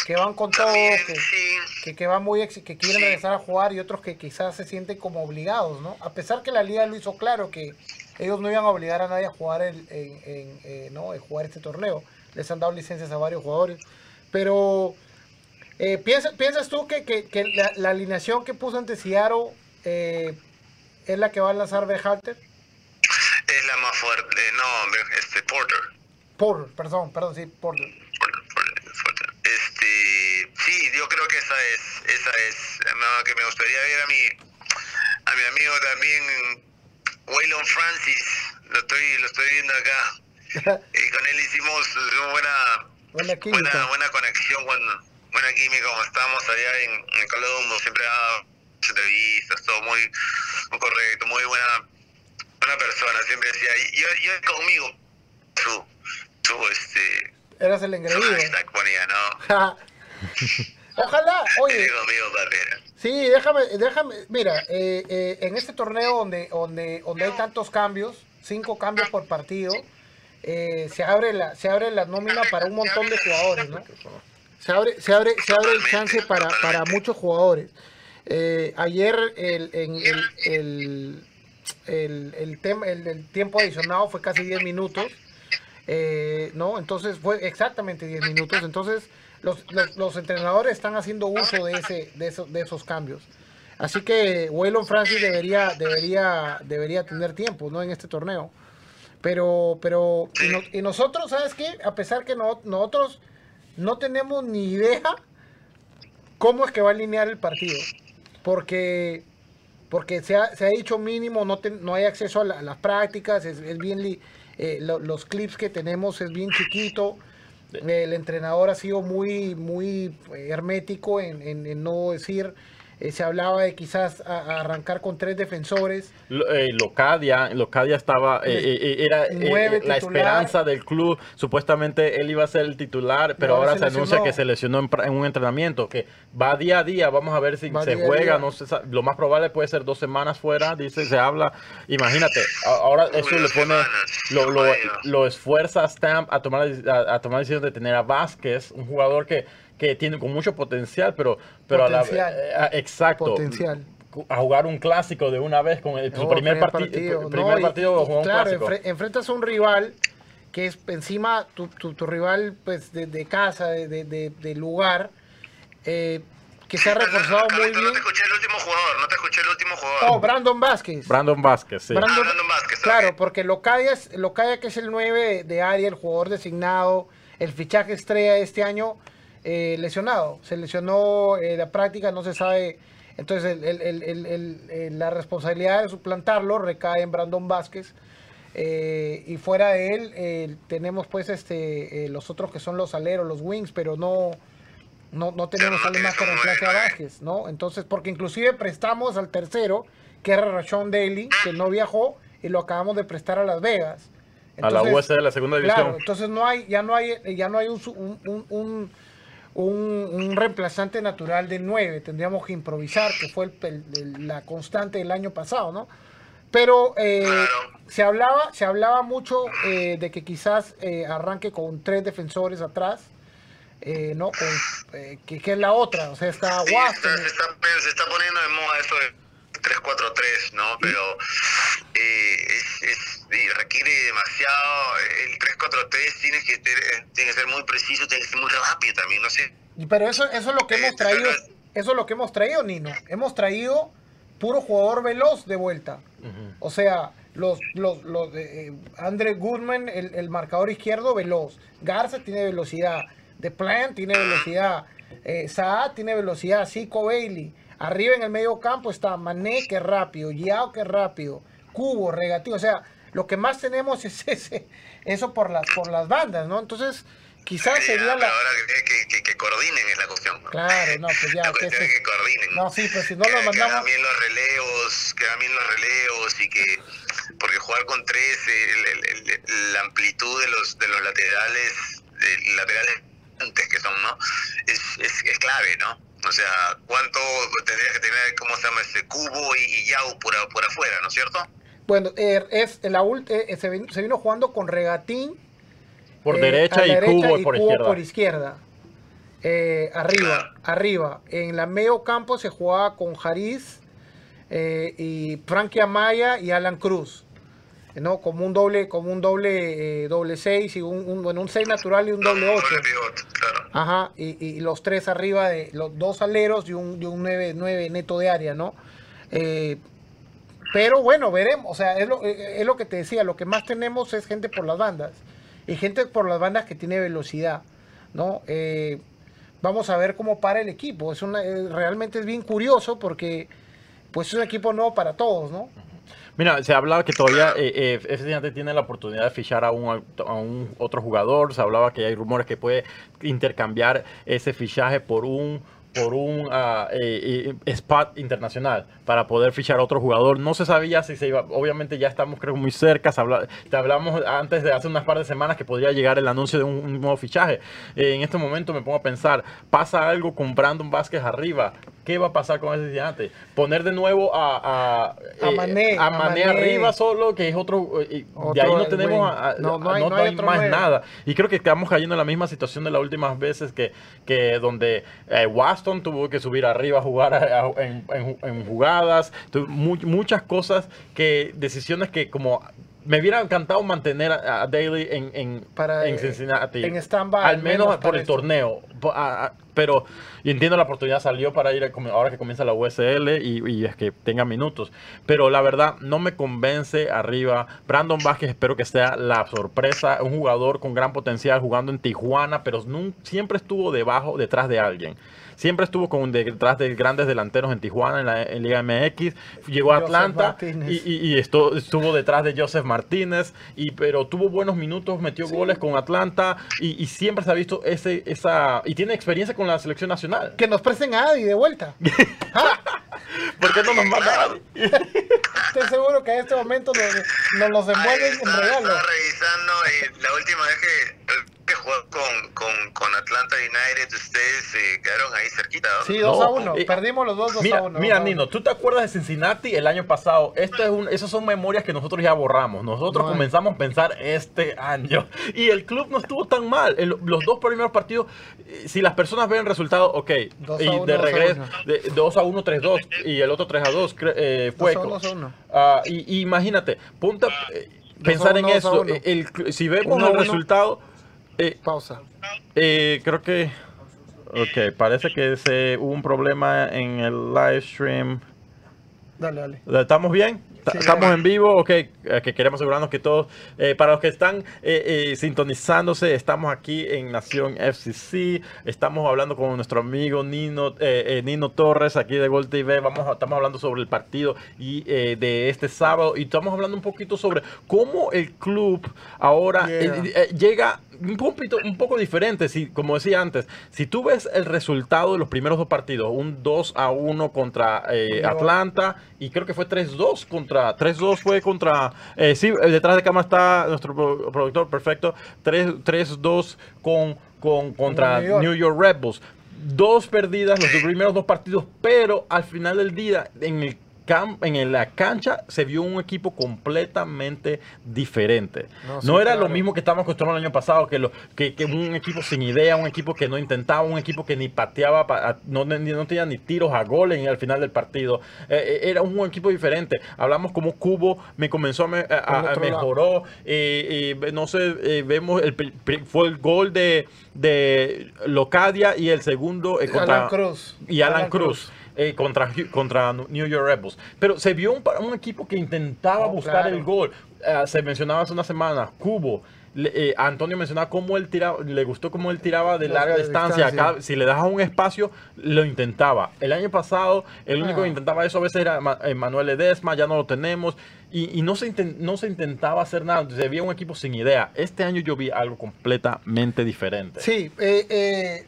que van con todo, que, sí. que, que van muy ex- que quieren Sí. regresar a jugar y otros que quizás se sienten como obligados, ¿no? A pesar que la liga lo hizo claro que ellos no iban a obligar a nadie a jugar el, en, en, eh, ¿no? en jugar este torneo. Les han dado licencias a varios jugadores. Pero eh, ¿piensas, ¿piensas tú que, que- que la, la alineación que puso ante Seattle eh, es la que va a lanzar Berhalter? Es la más fuerte. eh, No, este, Porter. Por, perdón, perdón, sí, por. Porter, Porter, Porter. Este, sí, yo creo que esa es, esa es, no, que me gustaría ver a mi, a mi amigo también, Waylon Francis, lo estoy, lo estoy viendo acá. Y con él hicimos una buena, Buena buena, buena conexión, buena, buena química cuando estábamos allá en, en Colombo, siempre daba entrevistas, todo muy, muy correcto, muy buena, buena persona, siempre decía, y yo, yo conmigo, su, su, este, Eras el engreído. ¿no? Ojalá, oye, sí, déjame, déjame, mira, eh, eh, en este torneo donde, donde, donde hay tantos cambios, cinco cambios por partido, eh, se abre la se abre la nómina para un montón de jugadores, ¿no? Se abre se abre se abre el chance para, para muchos jugadores. Ayer el, en el, el, el, el, tem- el- el tiempo adicionado fue casi 10 minutos. Eh, ¿no? Entonces fue exactamente 10 minutos. Entonces los, los, entrenadores están haciendo uso de, ese, de, esos, de esos cambios. Así que Waylon Francis debería, debería, debería tener tiempo ¿no? en este torneo. Pero, pero y, no- y nosotros, ¿sabes qué? A pesar que no, nosotros no tenemos ni idea cómo es que va a alinear el partido. Porque, porque se, ha, se ha dicho mínimo, no, no hay acceso a, la- a las prácticas, es, bien eh, lo- los clips que tenemos es bien chiquito. El entrenador ha sido muy, muy hermético en, en- en no decir. Eh, se hablaba de quizás a- a arrancar con tres defensores. Lo- eh, Locadia, Locadia estaba, eh, eh, era eh, la esperanza del club. Supuestamente él iba a ser el titular, pero ahora ahora se se anuncia que se lesionó en, en un entrenamiento, que va día a día. Vamos a ver si Va se juega. día. No se lo más probable puede ser dos semanas fuera, dice, se habla. Imagínate, ahora eso le pone, lo, lo, esfuerza a Stamp a tomar, a tomar la decisión de tener a Vázquez, un jugador que, que tiene con mucho potencial, pero, pero Potencial. a la eh, ah, exacto Potencial. a jugar un clásico de una vez con el, su primer, primer parti- partido. primer y- partido y jugó un claro, clásico. enfre- enfrentas a un rival que es encima tu, tu, tu rival pues de, de casa, de, de, de- de lugar, eh, que se ha reforzado muy Carlito, bien. No te escuché el último jugador, no te escuché el último jugador. Oh, Brandon Vázquez. Brandon Vázquez, sí. Brandon- Ah, Brandon Vázquez, claro, ok. porque Locadia, es, Locadia, que es el 9 de área, el jugador designado, el fichaje estrella de este año, eh, lesionado. Se lesionó en la práctica, no se sabe. Entonces, el- el- la responsabilidad de suplantarlo recae en Brandon Vázquez. Eh, y fuera de él, eh, tenemos pues este eh, los otros que son los aleros, los wings, pero no, no, no tenemos no alguien más que reemplace a. Vázquez, ¿no? Entonces, porque inclusive prestamos al tercero, que era Rashon Daly, que no viajó, y lo acabamos de prestar a Las Vegas. a la Entonces, USL, la segunda división. Claro, entonces no hay, ya no hay, ya no hay un, un, un, un, un- reemplazante natural de 9. Tendríamos que improvisar, que fue el- el- el- la constante del año pasado, ¿no? Pero eh, se hablaba, se hablaba mucho eh, de que quizás eh, arranque con tres defensores atrás, eh, ¿no? Con, eh, que, que es la otra, o sea, está Sí, está- se, está, se está poniendo de moda eso de 3-4-3, ¿no? Pero eh, es, es- y requiere demasiado. El 3-4-3 tiene que, ser- tiene que ser muy preciso, tiene que ser muy rápido también, no sé. Y- Pero eso, eso es lo que Eh, hemos traído, eso es lo que hemos traído, Nino. Hemos traído puro jugador veloz de vuelta. O sea, los, los, los eh, eh, Andre Goodman, el, el marcador izquierdo, veloz. Garza tiene velocidad. De Plant tiene velocidad. Eh, Saad tiene velocidad. Zico Bailey. Arriba en el medio campo está Mané, que rápido. Yao, que rápido. Cubo, Regativo. O sea, lo que más tenemos es ese, eso por las, por las bandas, ¿no? Entonces, quizás sería la... ahora que, que, que, que coordinen es la cuestión. ¿no? Claro, no, pues ya, La que ese- es que coordinen. No, sí, pues si no que, lo que mandamos- hagan bien los relevos, que bien los relevos y que porque jugar con tres, el- el- el- la amplitud de los de los laterales, de- laterales antes que son, ¿no? Es, es, es clave, ¿no? O sea, ¿cuánto tendría que tener, cómo se llama, ese cubo y, y Yao por, por afuera, ¿no es cierto? Bueno, eh, es la ult- eh, se, vin- se vino jugando con Regatín por eh, derecha y derecha Cubo por izquierda. por izquierda. Eh, arriba, Claro. arriba. En la medio campo se jugaba con Jariz eh, y Frankie Amaya y Alan Cruz. eh, ¿no? Como un doble, como un doble, eh, doble 6 y un, un, bueno, un 6 natural y un doble 8. Doble pivot, claro. Ajá, y, y los tres arriba de los dos aleros y un, y un 9, 9 neto de área, ¿no? Eh, pero bueno, veremos. O sea, es lo, eh, es lo que te decía, lo que más tenemos es gente por las bandas. Y gente por las bandas que tiene velocidad, ¿no? Eh, vamos a ver cómo para el equipo. Es una, eh, realmente es bien curioso porque pues es un equipo nuevo para todos, ¿no? Mira, se hablaba que todavía eh, eh, tiene la oportunidad de fichar a un, a un otro jugador. Se hablaba que hay rumores que puede intercambiar ese fichaje por un por un uh, eh, eh, spot internacional para poder fichar a otro jugador. No se sabía si se iba, obviamente ya estamos creo muy cerca, te hablamos antes de hace unas par de semanas que podría llegar el anuncio de un, un nuevo fichaje. Eh, en este momento me pongo a pensar, pasa algo con Brandon Vázquez arriba, ¿qué va a pasar con ese gigante? Poner de nuevo a, a, A eh, Mané, a a Mané Mané. arriba solo, que es otro, eh, Otro, de ahí no tenemos, a- No, no hay- no hay otro más nada. Y creo que estamos cayendo en la misma situación de las últimas veces que, que donde eh, Tuvo que subir arriba a jugar a- a- en, en- en jugadas, tu- mu- muchas cosas que, decisiones que como me hubiera encantado mantener a, Daly en, en, Para, en eh, Cincinnati. en stand-by, Al menos menos por el torneo. A- Pero y entiendo la oportunidad salió para ir a ahora que comienza la USL y, y es que tenga minutos. Pero la verdad no me convence arriba. Brandon Vázquez espero que sea la sorpresa. Un jugador con gran potencial jugando en Tijuana, pero nun- siempre estuvo debajo, detrás de alguien. Siempre estuvo con detrás de grandes delanteros en Tijuana, en la en Liga MX. Llegó a Atlanta y, y- y estuvo detrás de Joseph Martínez, y, pero tuvo buenos minutos, metió goles con Atlanta y, y siempre se ha visto ese, esa... Y tiene experiencia con la selección nacional. Que nos presten a Adi de vuelta. Ah, ¿Por qué no nos manda? estoy seguro que a este momento nos, nos los envuelven en regalo. estaba revisando eh, la última vez que, que jugó con, con, con Atlanta United, ustedes eh, quedaron ahí cerquita, ¿no? Sí, 2 No, a 1. eh, Perdimos los dos 2 a Mira, 1. mira Nino, ¿tú te acuerdas de Cincinnati el año pasado? Esto es un, esas son memorias que nosotros ya borramos. Nosotros No comenzamos a pensar este año. Y el club no estuvo tan mal. El- los dos primeros partidos, eh, si las personas ven el resultado, ok. Dos a y uno, de dos a regreso, uno. de 2 a 1, 3 2. Y el otro 3 a 2 cre- eh, fue. Dos a uno, dos a uno. Ah, y, y imagínate, ponte a, eh, pensar en a eso. el si vemos Uno a el uno. resultado, eh, Pausa. eh, creo que. Ok, parece que se, hubo un problema en el live stream. Dale, dale. ¿Estamos bien? Sí, ¿Estamos en vivo? Ok, eh, que queremos asegurarnos que todos, eh, para los que están eh, eh, sintonizándose, estamos aquí en Nación FCC, estamos hablando con nuestro amigo Nino, Nino Torres, aquí de Gol TV, Vamos estamos hablando sobre el partido y, de este sábado y estamos hablando un poquito sobre cómo el club ahora Yeah. llega un poquito, un poco diferente, si, como decía antes, si tú ves el resultado de los primeros dos partidos, un 2 a 1 contra eh, Atlanta y creo que fue 3-2 contra 3-2 fue contra eh, sí, detrás de cámara está nuestro pro- productor perfecto 3 3-2 con, con contra New York. New York Red Bulls. Dos perdidas los primeros dos partidos, pero al final del día en el en la cancha se vio un equipo completamente diferente. No, era claro. lo mismo que estábamos acostumbrados el año pasado, que, lo, que, que un equipo sin idea, un equipo que no intentaba, un equipo que ni pateaba, no, no tenía ni tiros a gol en el final del partido. Eh, eh, era un equipo diferente. Hablamos como Cubo me comenzó a, me- a- mejoró. eh, eh, no sé, vemos, el, fue el gol de, de Locadia y el segundo contra Alan Cruz. y Alan, Alan Cruz. Cruz. Eh, contra, contra New York Red Bulls. Pero se vio un, un equipo que intentaba Oh, buscar claro. el gol. Eh, se mencionaba hace una semana, Cubo. Le- eh, Antonio mencionaba cómo él tiraba, le gustó cómo él tiraba de larga de distancia. si le dejaba un espacio, lo intentaba. El año pasado, el único Ah. que intentaba eso a veces era eh, Manuel Edesma, ya no lo tenemos. Y, y no, se no se intentaba hacer nada. Se veía un equipo sin idea. Este año yo vi algo completamente diferente. Sí, eh, eh,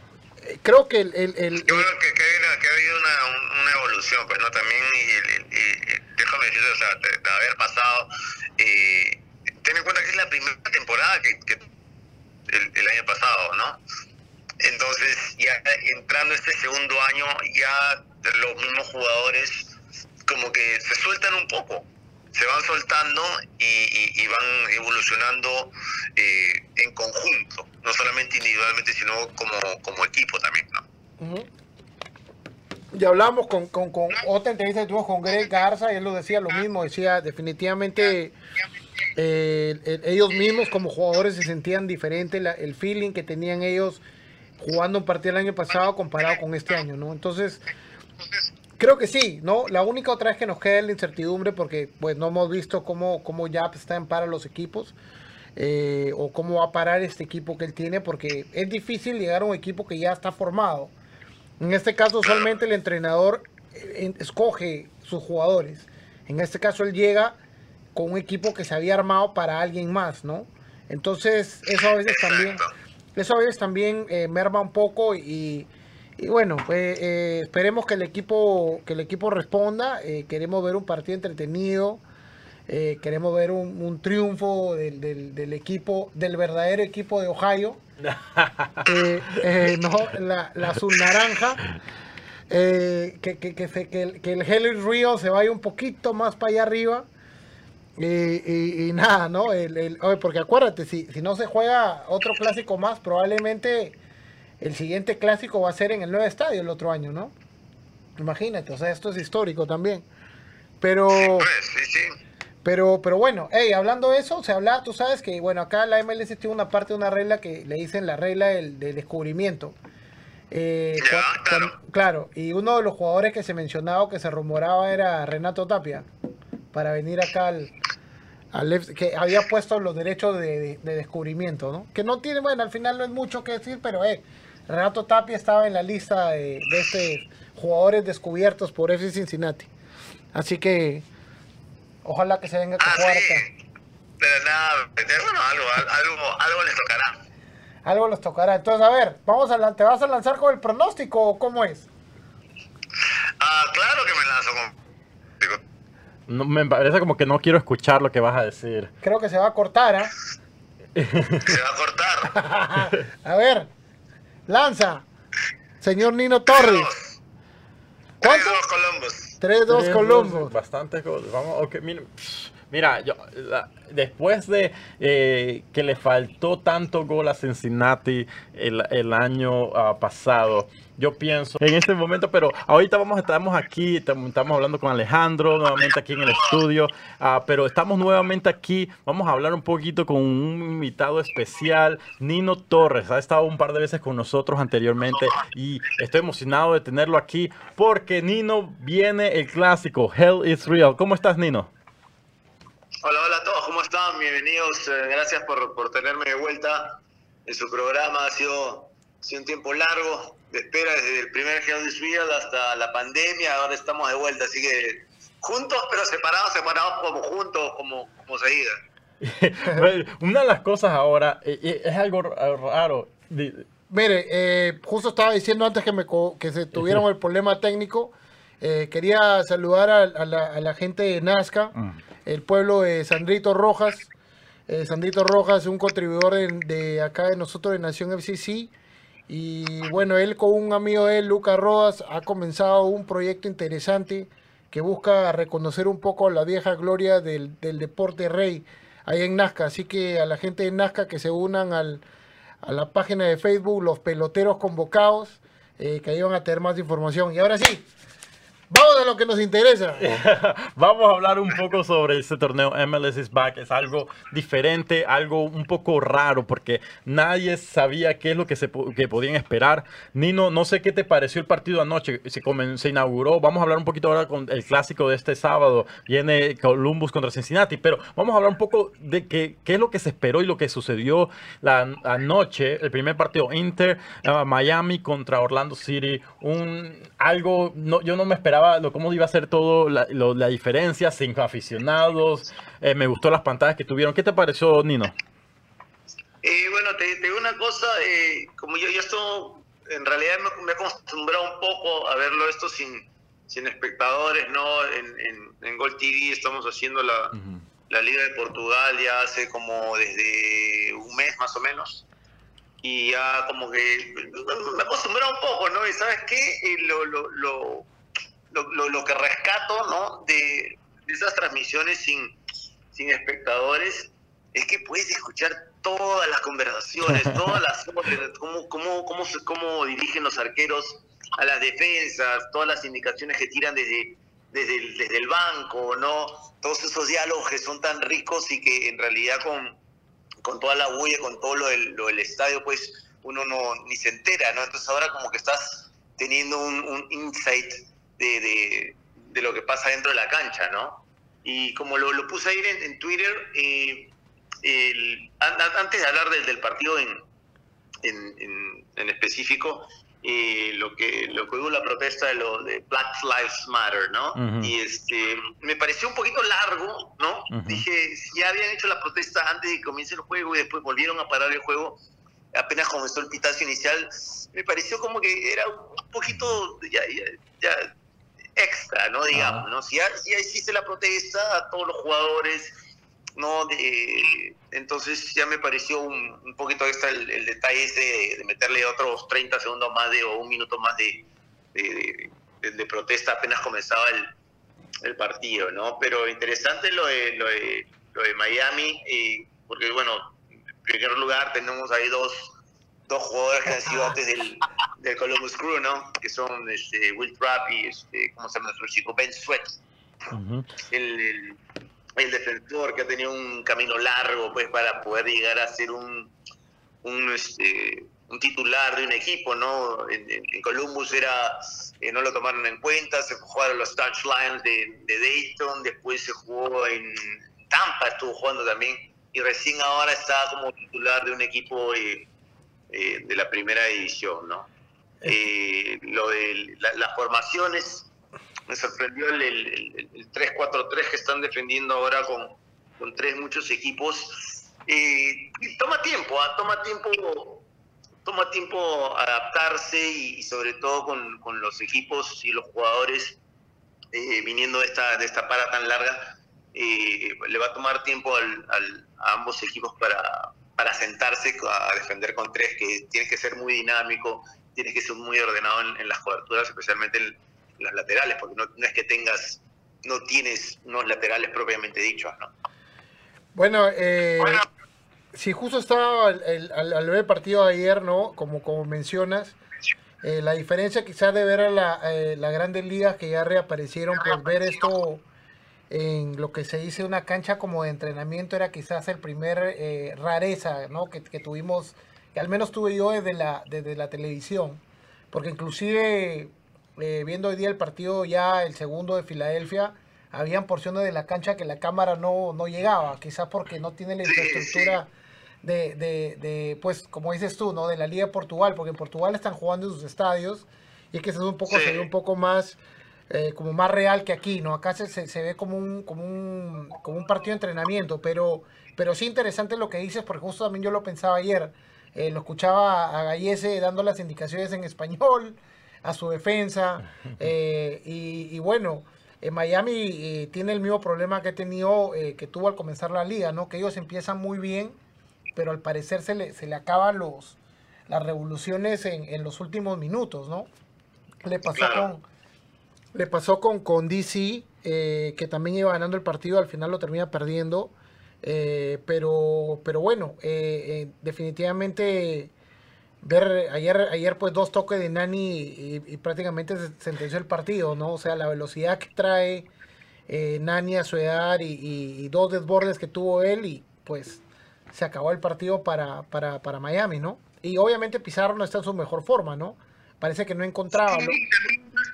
creo que el, el- el- Yo creo que, que, una- que ha habido una, un- una evolución, pues, ¿no? También, y, y- déjame decirte, o sea, de, de haber pasado, eh, ten en cuenta que es la primera temporada que, que el, el año pasado, ¿no? Entonces, ya entrando este segundo año, ya los mismos jugadores como que se sueltan un poco, se van soltando y, y- y van evolucionando eh, en conjunto, no solamente individualmente, sino como, como equipo también, ¿no? Ya hablamos con, con, con otra entrevista que tuvimos con Greg Garza y él lo decía lo mismo, decía definitivamente eh, el- ellos mismos como jugadores se sentían diferente, la- el feeling que tenían ellos jugando un partido el año pasado comparado con este año, ¿no? Entonces, creo que sí, ¿no? La única otra vez que nos queda es la incertidumbre porque pues no hemos visto cómo, cómo ya está en para los equipos. Eh, o cómo va a parar este equipo que él tiene, porque es difícil llegar a un equipo que ya está formado. En este caso, usualmente el entrenador eh, escoge sus jugadores. En este caso, él llega con un equipo que se había armado para alguien más, ¿no? Entonces, eso a veces también, eso a veces también eh, merma un poco y, Y bueno, pues eh, esperemos que el equipo que el equipo responda. Eh, queremos ver un partido entretenido. Eh, queremos ver un, un triunfo del, del- del equipo, del verdadero equipo de Ohio. Eh, eh, no, la, la azul naranja. Eh, que, que, que, se- que el, que el Real se vaya un poquito más para allá arriba. Y, y- y nada, ¿no? El, el- oye, porque acuérdate, si, si no se juega otro clásico más, probablemente el siguiente clásico va a ser en el nuevo estadio el otro año, ¿no? Imagínate, o sea, esto es histórico también. Pero, Pues, sí, sí. Pero, pero bueno, hey, hablando de eso, se habla, tú sabes que, bueno, acá la MLS tiene una parte de una regla que le dicen la regla del, del descubrimiento. Eh, Ya, claro. claro, y uno de los jugadores que se mencionaba, que se rumoraba, era Renato Tapia, para venir acá al, que había puesto los derechos de, de- de descubrimiento, ¿no? Que no tiene, bueno, al final no es mucho que decir, pero eh, Renato Tapia estaba en la lista de, de este jugadores descubiertos por FC Cincinnati. Así que ojalá que se venga a Ah, jugar acá. sí. Pero nada, bueno, algo, algo, algo les tocará. Algo les tocará. Entonces, a ver, vamos a ¿te vas a lanzar con el pronóstico o cómo es? Ah, claro que me lanzo con... No, me parece como que no quiero escuchar lo que vas a decir. Creo que se va a cortar, ¿ah? Se va a cortar. a ver, lanza. Señor Nino Torres. ¿Cuánto? 3-2 Columbus. 3-2 Tres goles, Columbus. Bastantes goles. Vamos, ok, pss, mira, yo, después de eh, que le faltó tanto gol a Cincinnati el, año ah, pasado, yo pienso en este momento, pero ahorita vamos, estamos aquí, tam- estamos hablando con Alejandro, nuevamente aquí en el estudio, ah, pero estamos nuevamente aquí, vamos a hablar un poquito con un invitado especial, Nino Torres, ha estado un par de veces con nosotros anteriormente y estoy emocionado de tenerlo aquí porque Nino viene el clásico, Hell is Real. ¿Cómo estás, Nino? Hola, hola a todos, ¿cómo están? Bienvenidos, eh, gracias por, por tenerme de vuelta en su programa. Ha sido, ha sido un tiempo largo de espera desde el primer Real hasta la pandemia. Ahora estamos de vuelta, así que juntos pero separados, separados como juntos, como, como se diga. Una de las cosas ahora eh, eh, es algo raro. Mire, eh, justo estaba diciendo antes que, me que se tuvieron el problema técnico. eh, quería saludar a, a la, a la gente de Nazca, el pueblo de Sandrito Rojas. Eh, Sandrito Rojas un contribuidor de, acá de nosotros de Nación FCC. Y bueno, él con un amigo de él, Lucas Rodas, ha comenzado un proyecto interesante que busca reconocer un poco la vieja gloria del, del deporte rey ahí en Nazca. Así que a la gente de Nazca que se unan al, a la página de Facebook, los peloteros convocados, eh, que ahí van a tener más información. Y ahora sí, vamos a lo que nos interesa. Vamos a hablar un poco sobre este torneo MLS is Back. Es algo diferente, algo un poco raro porque nadie sabía qué es lo que se que podían esperar. Nino, no sé qué te pareció el partido anoche. Se, comen- se inauguró. Vamos a hablar un poquito ahora con el clásico de este sábado. Viene Columbus contra Cincinnati. Pero vamos a hablar un poco de qué, qué es lo que se esperó y lo que sucedió la anoche. El primer partido Inter, ah, Miami contra Orlando City. Un algo, no, yo no me esperaba lo, cómo iba a ser todo la, lo- la diferencia, cinco aficionados. Eh, me gustó las pantallas que tuvieron. ¿Qué te pareció, Nino? Eh, bueno, te, digo una cosa, eh, como yo, yo esto, en realidad me, me he acostumbrado un poco a verlo esto sin, sin espectadores, ¿no? En, en, en Gol TV estamos haciendo la, la Liga de Portugal ya hace como desde un mes más o menos. Y ya como que me acostumbrado un poco, ¿no? Y sabes qué, Eh, lo, lo, lo, lo, lo- lo que rescato, ¿no? De, de esas transmisiones sin, sin espectadores es que puedes escuchar todas las conversaciones, todas las cómo, cómo, cómo, cómo dirigen los arqueros a las defensas, todas las indicaciones que tiran desde, desde, el, desde el banco, ¿no? Todos esos diálogos que son tan ricos y que en realidad con, con toda la bulla, con todo lo del, lo del estadio, pues uno no ni se entera, ¿no? Entonces ahora como que estás teniendo un, un insight de, de, de lo que pasa dentro de la cancha, ¿no? Y como lo, lo puse ahí en, en Twitter, eh, el- an- an- antes de hablar del, del partido en, en, en- específico, eh, lo que lo que hubo la protesta de lo de Black Lives Matter, ¿no? Ujú. Y este me pareció un poquito largo, ¿no? Ujú. Dije, si ya habían hecho la protesta antes de que comience el juego y después volvieron a parar el juego, apenas comenzó el pitazo inicial, me pareció como que era un poquito ya, ya, extra, ¿no? Digamos, ¿no? Si ya, si ya hiciste la protesta a todos los jugadores, ¿no? De, entonces ya me pareció un, un poquito extra el, el detalle ese de, meterle otros 30 segundos más de o un minuto más de, de, de protesta apenas comenzaba el, el, partido, ¿no? Pero interesante lo de, lo de, lo de Miami, y, porque bueno, en primer lugar tenemos ahí dos, dos jugadores que han sido antes del, del Columbus Crew, ¿no? Que son este, Will Trapp y, este, ¿cómo se llama nuestro chico? Ben Sweat. el, el, el, defensor que ha tenido un camino largo, pues, para poder llegar a ser un, un, este, un titular de un equipo, ¿no? En, en Columbus era, eh, no lo tomaron en cuenta, se jugaron los Touchlines de, de Dayton, después se jugó en Tampa, estuvo jugando también, y recién ahora está como titular de un equipo... Eh, eh, de la primera división, ¿no? Eh, lo de la, las formaciones, me sorprendió el, el, el 3-4-3 que están defendiendo ahora con, con tres muchos equipos. Eh, toma tiempo, ¿eh? toma tiempo toma tiempo adaptarse y, y sobre todo con, con, los equipos y los jugadores eh, viniendo de esta, de esta para tan larga, eh, le va a tomar tiempo al, al, a ambos equipos para, para sentarse a defender con tres, que tienes que ser muy dinámico, tienes que ser muy ordenado en, en las coberturas, especialmente en, en, las laterales, porque no, no, es que tengas, no tienes unos laterales propiamente dichos, ¿no? Bueno, eh, bueno. si justo estaba al, al, ver el partido de ayer, ¿no? Como, como mencionas, eh, la diferencia quizás de ver a la, eh, las grandes ligas que ya reaparecieron, pues ver esto en lo que se dice una cancha como de entrenamiento era quizás el primer eh, rareza ¿no? que, que, tuvimos, que al menos tuve yo desde la, desde la televisión, porque inclusive eh, viendo hoy día el partido ya el segundo de Filadelfia, habían porciones de la cancha que la cámara no, no llegaba, quizás porque no tiene la infraestructura de, de, de, pues como dices tú, ¿no? de la Liga de Portugal, porque en Portugal están jugando en sus estadios y es que se un poco, sí. se ve un poco más eh, como más real que aquí, ¿no? Acá se, se, ve como un, como, un, como un partido de entrenamiento, pero, pero sí interesante lo que dices, porque justo también yo lo pensaba ayer, eh, lo escuchaba a Gallese dando las indicaciones en español a su defensa, eh, y, y, bueno, Miami tiene el mismo problema que ha tenido, que tuvo al comenzar la liga, ¿no? Que ellos empiezan muy bien, pero al parecer se le, se le acaban los, las revoluciones en, en los últimos minutos, ¿no? Le pasó claro. con le pasó con, con DC, eh, que también iba ganando el partido, al final lo termina perdiendo. Eh, pero, pero bueno, eh, definitivamente ver ayer, ayer pues dos toques de Nani y, y, prácticamente se sentenció el partido, ¿no? O sea, la velocidad que trae Nani a su edad y, y, dos desbordes que tuvo él y pues se acabó el partido para, para, para Miami, ¿no? Y obviamente Pizarro no está en su mejor forma, ¿no? Parece que no encontraba.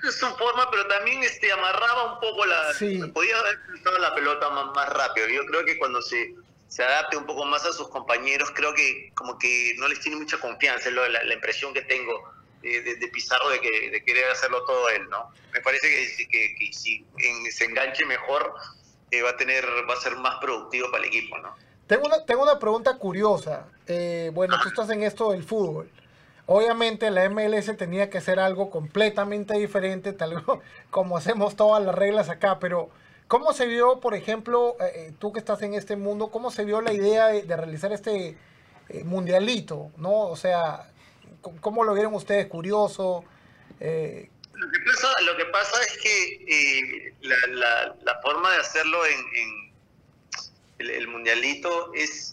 Su forma, pero también este, amarraba un poco la... Sí. Podía haber cruzado la pelota más, más, rápido. Yo creo que cuando se, se adapte un poco más a sus compañeros, creo que como que no les tiene mucha confianza, es lo, la, la, impresión que tengo de, de, de Pizarro de, que, de querer hacerlo todo él, ¿no? Me parece que, que, que si en, se enganche mejor, eh, va, a tener, va a ser más productivo para el equipo, ¿no? Tengo una, tengo una pregunta curiosa. Eh, bueno, tú estás en esto del fútbol. Obviamente la MLS tenía que hacer algo completamente diferente, tal como hacemos todas las reglas acá, pero ¿cómo se vio, por ejemplo, eh, tú que estás en este mundo, cómo se vio la idea de, realizar este eh, mundialito, ¿no? O sea, ¿cómo lo vieron ustedes? ¿Curioso? Eh... Lo, que pasa, es que eh, la, la, forma de hacerlo en, el, mundialito es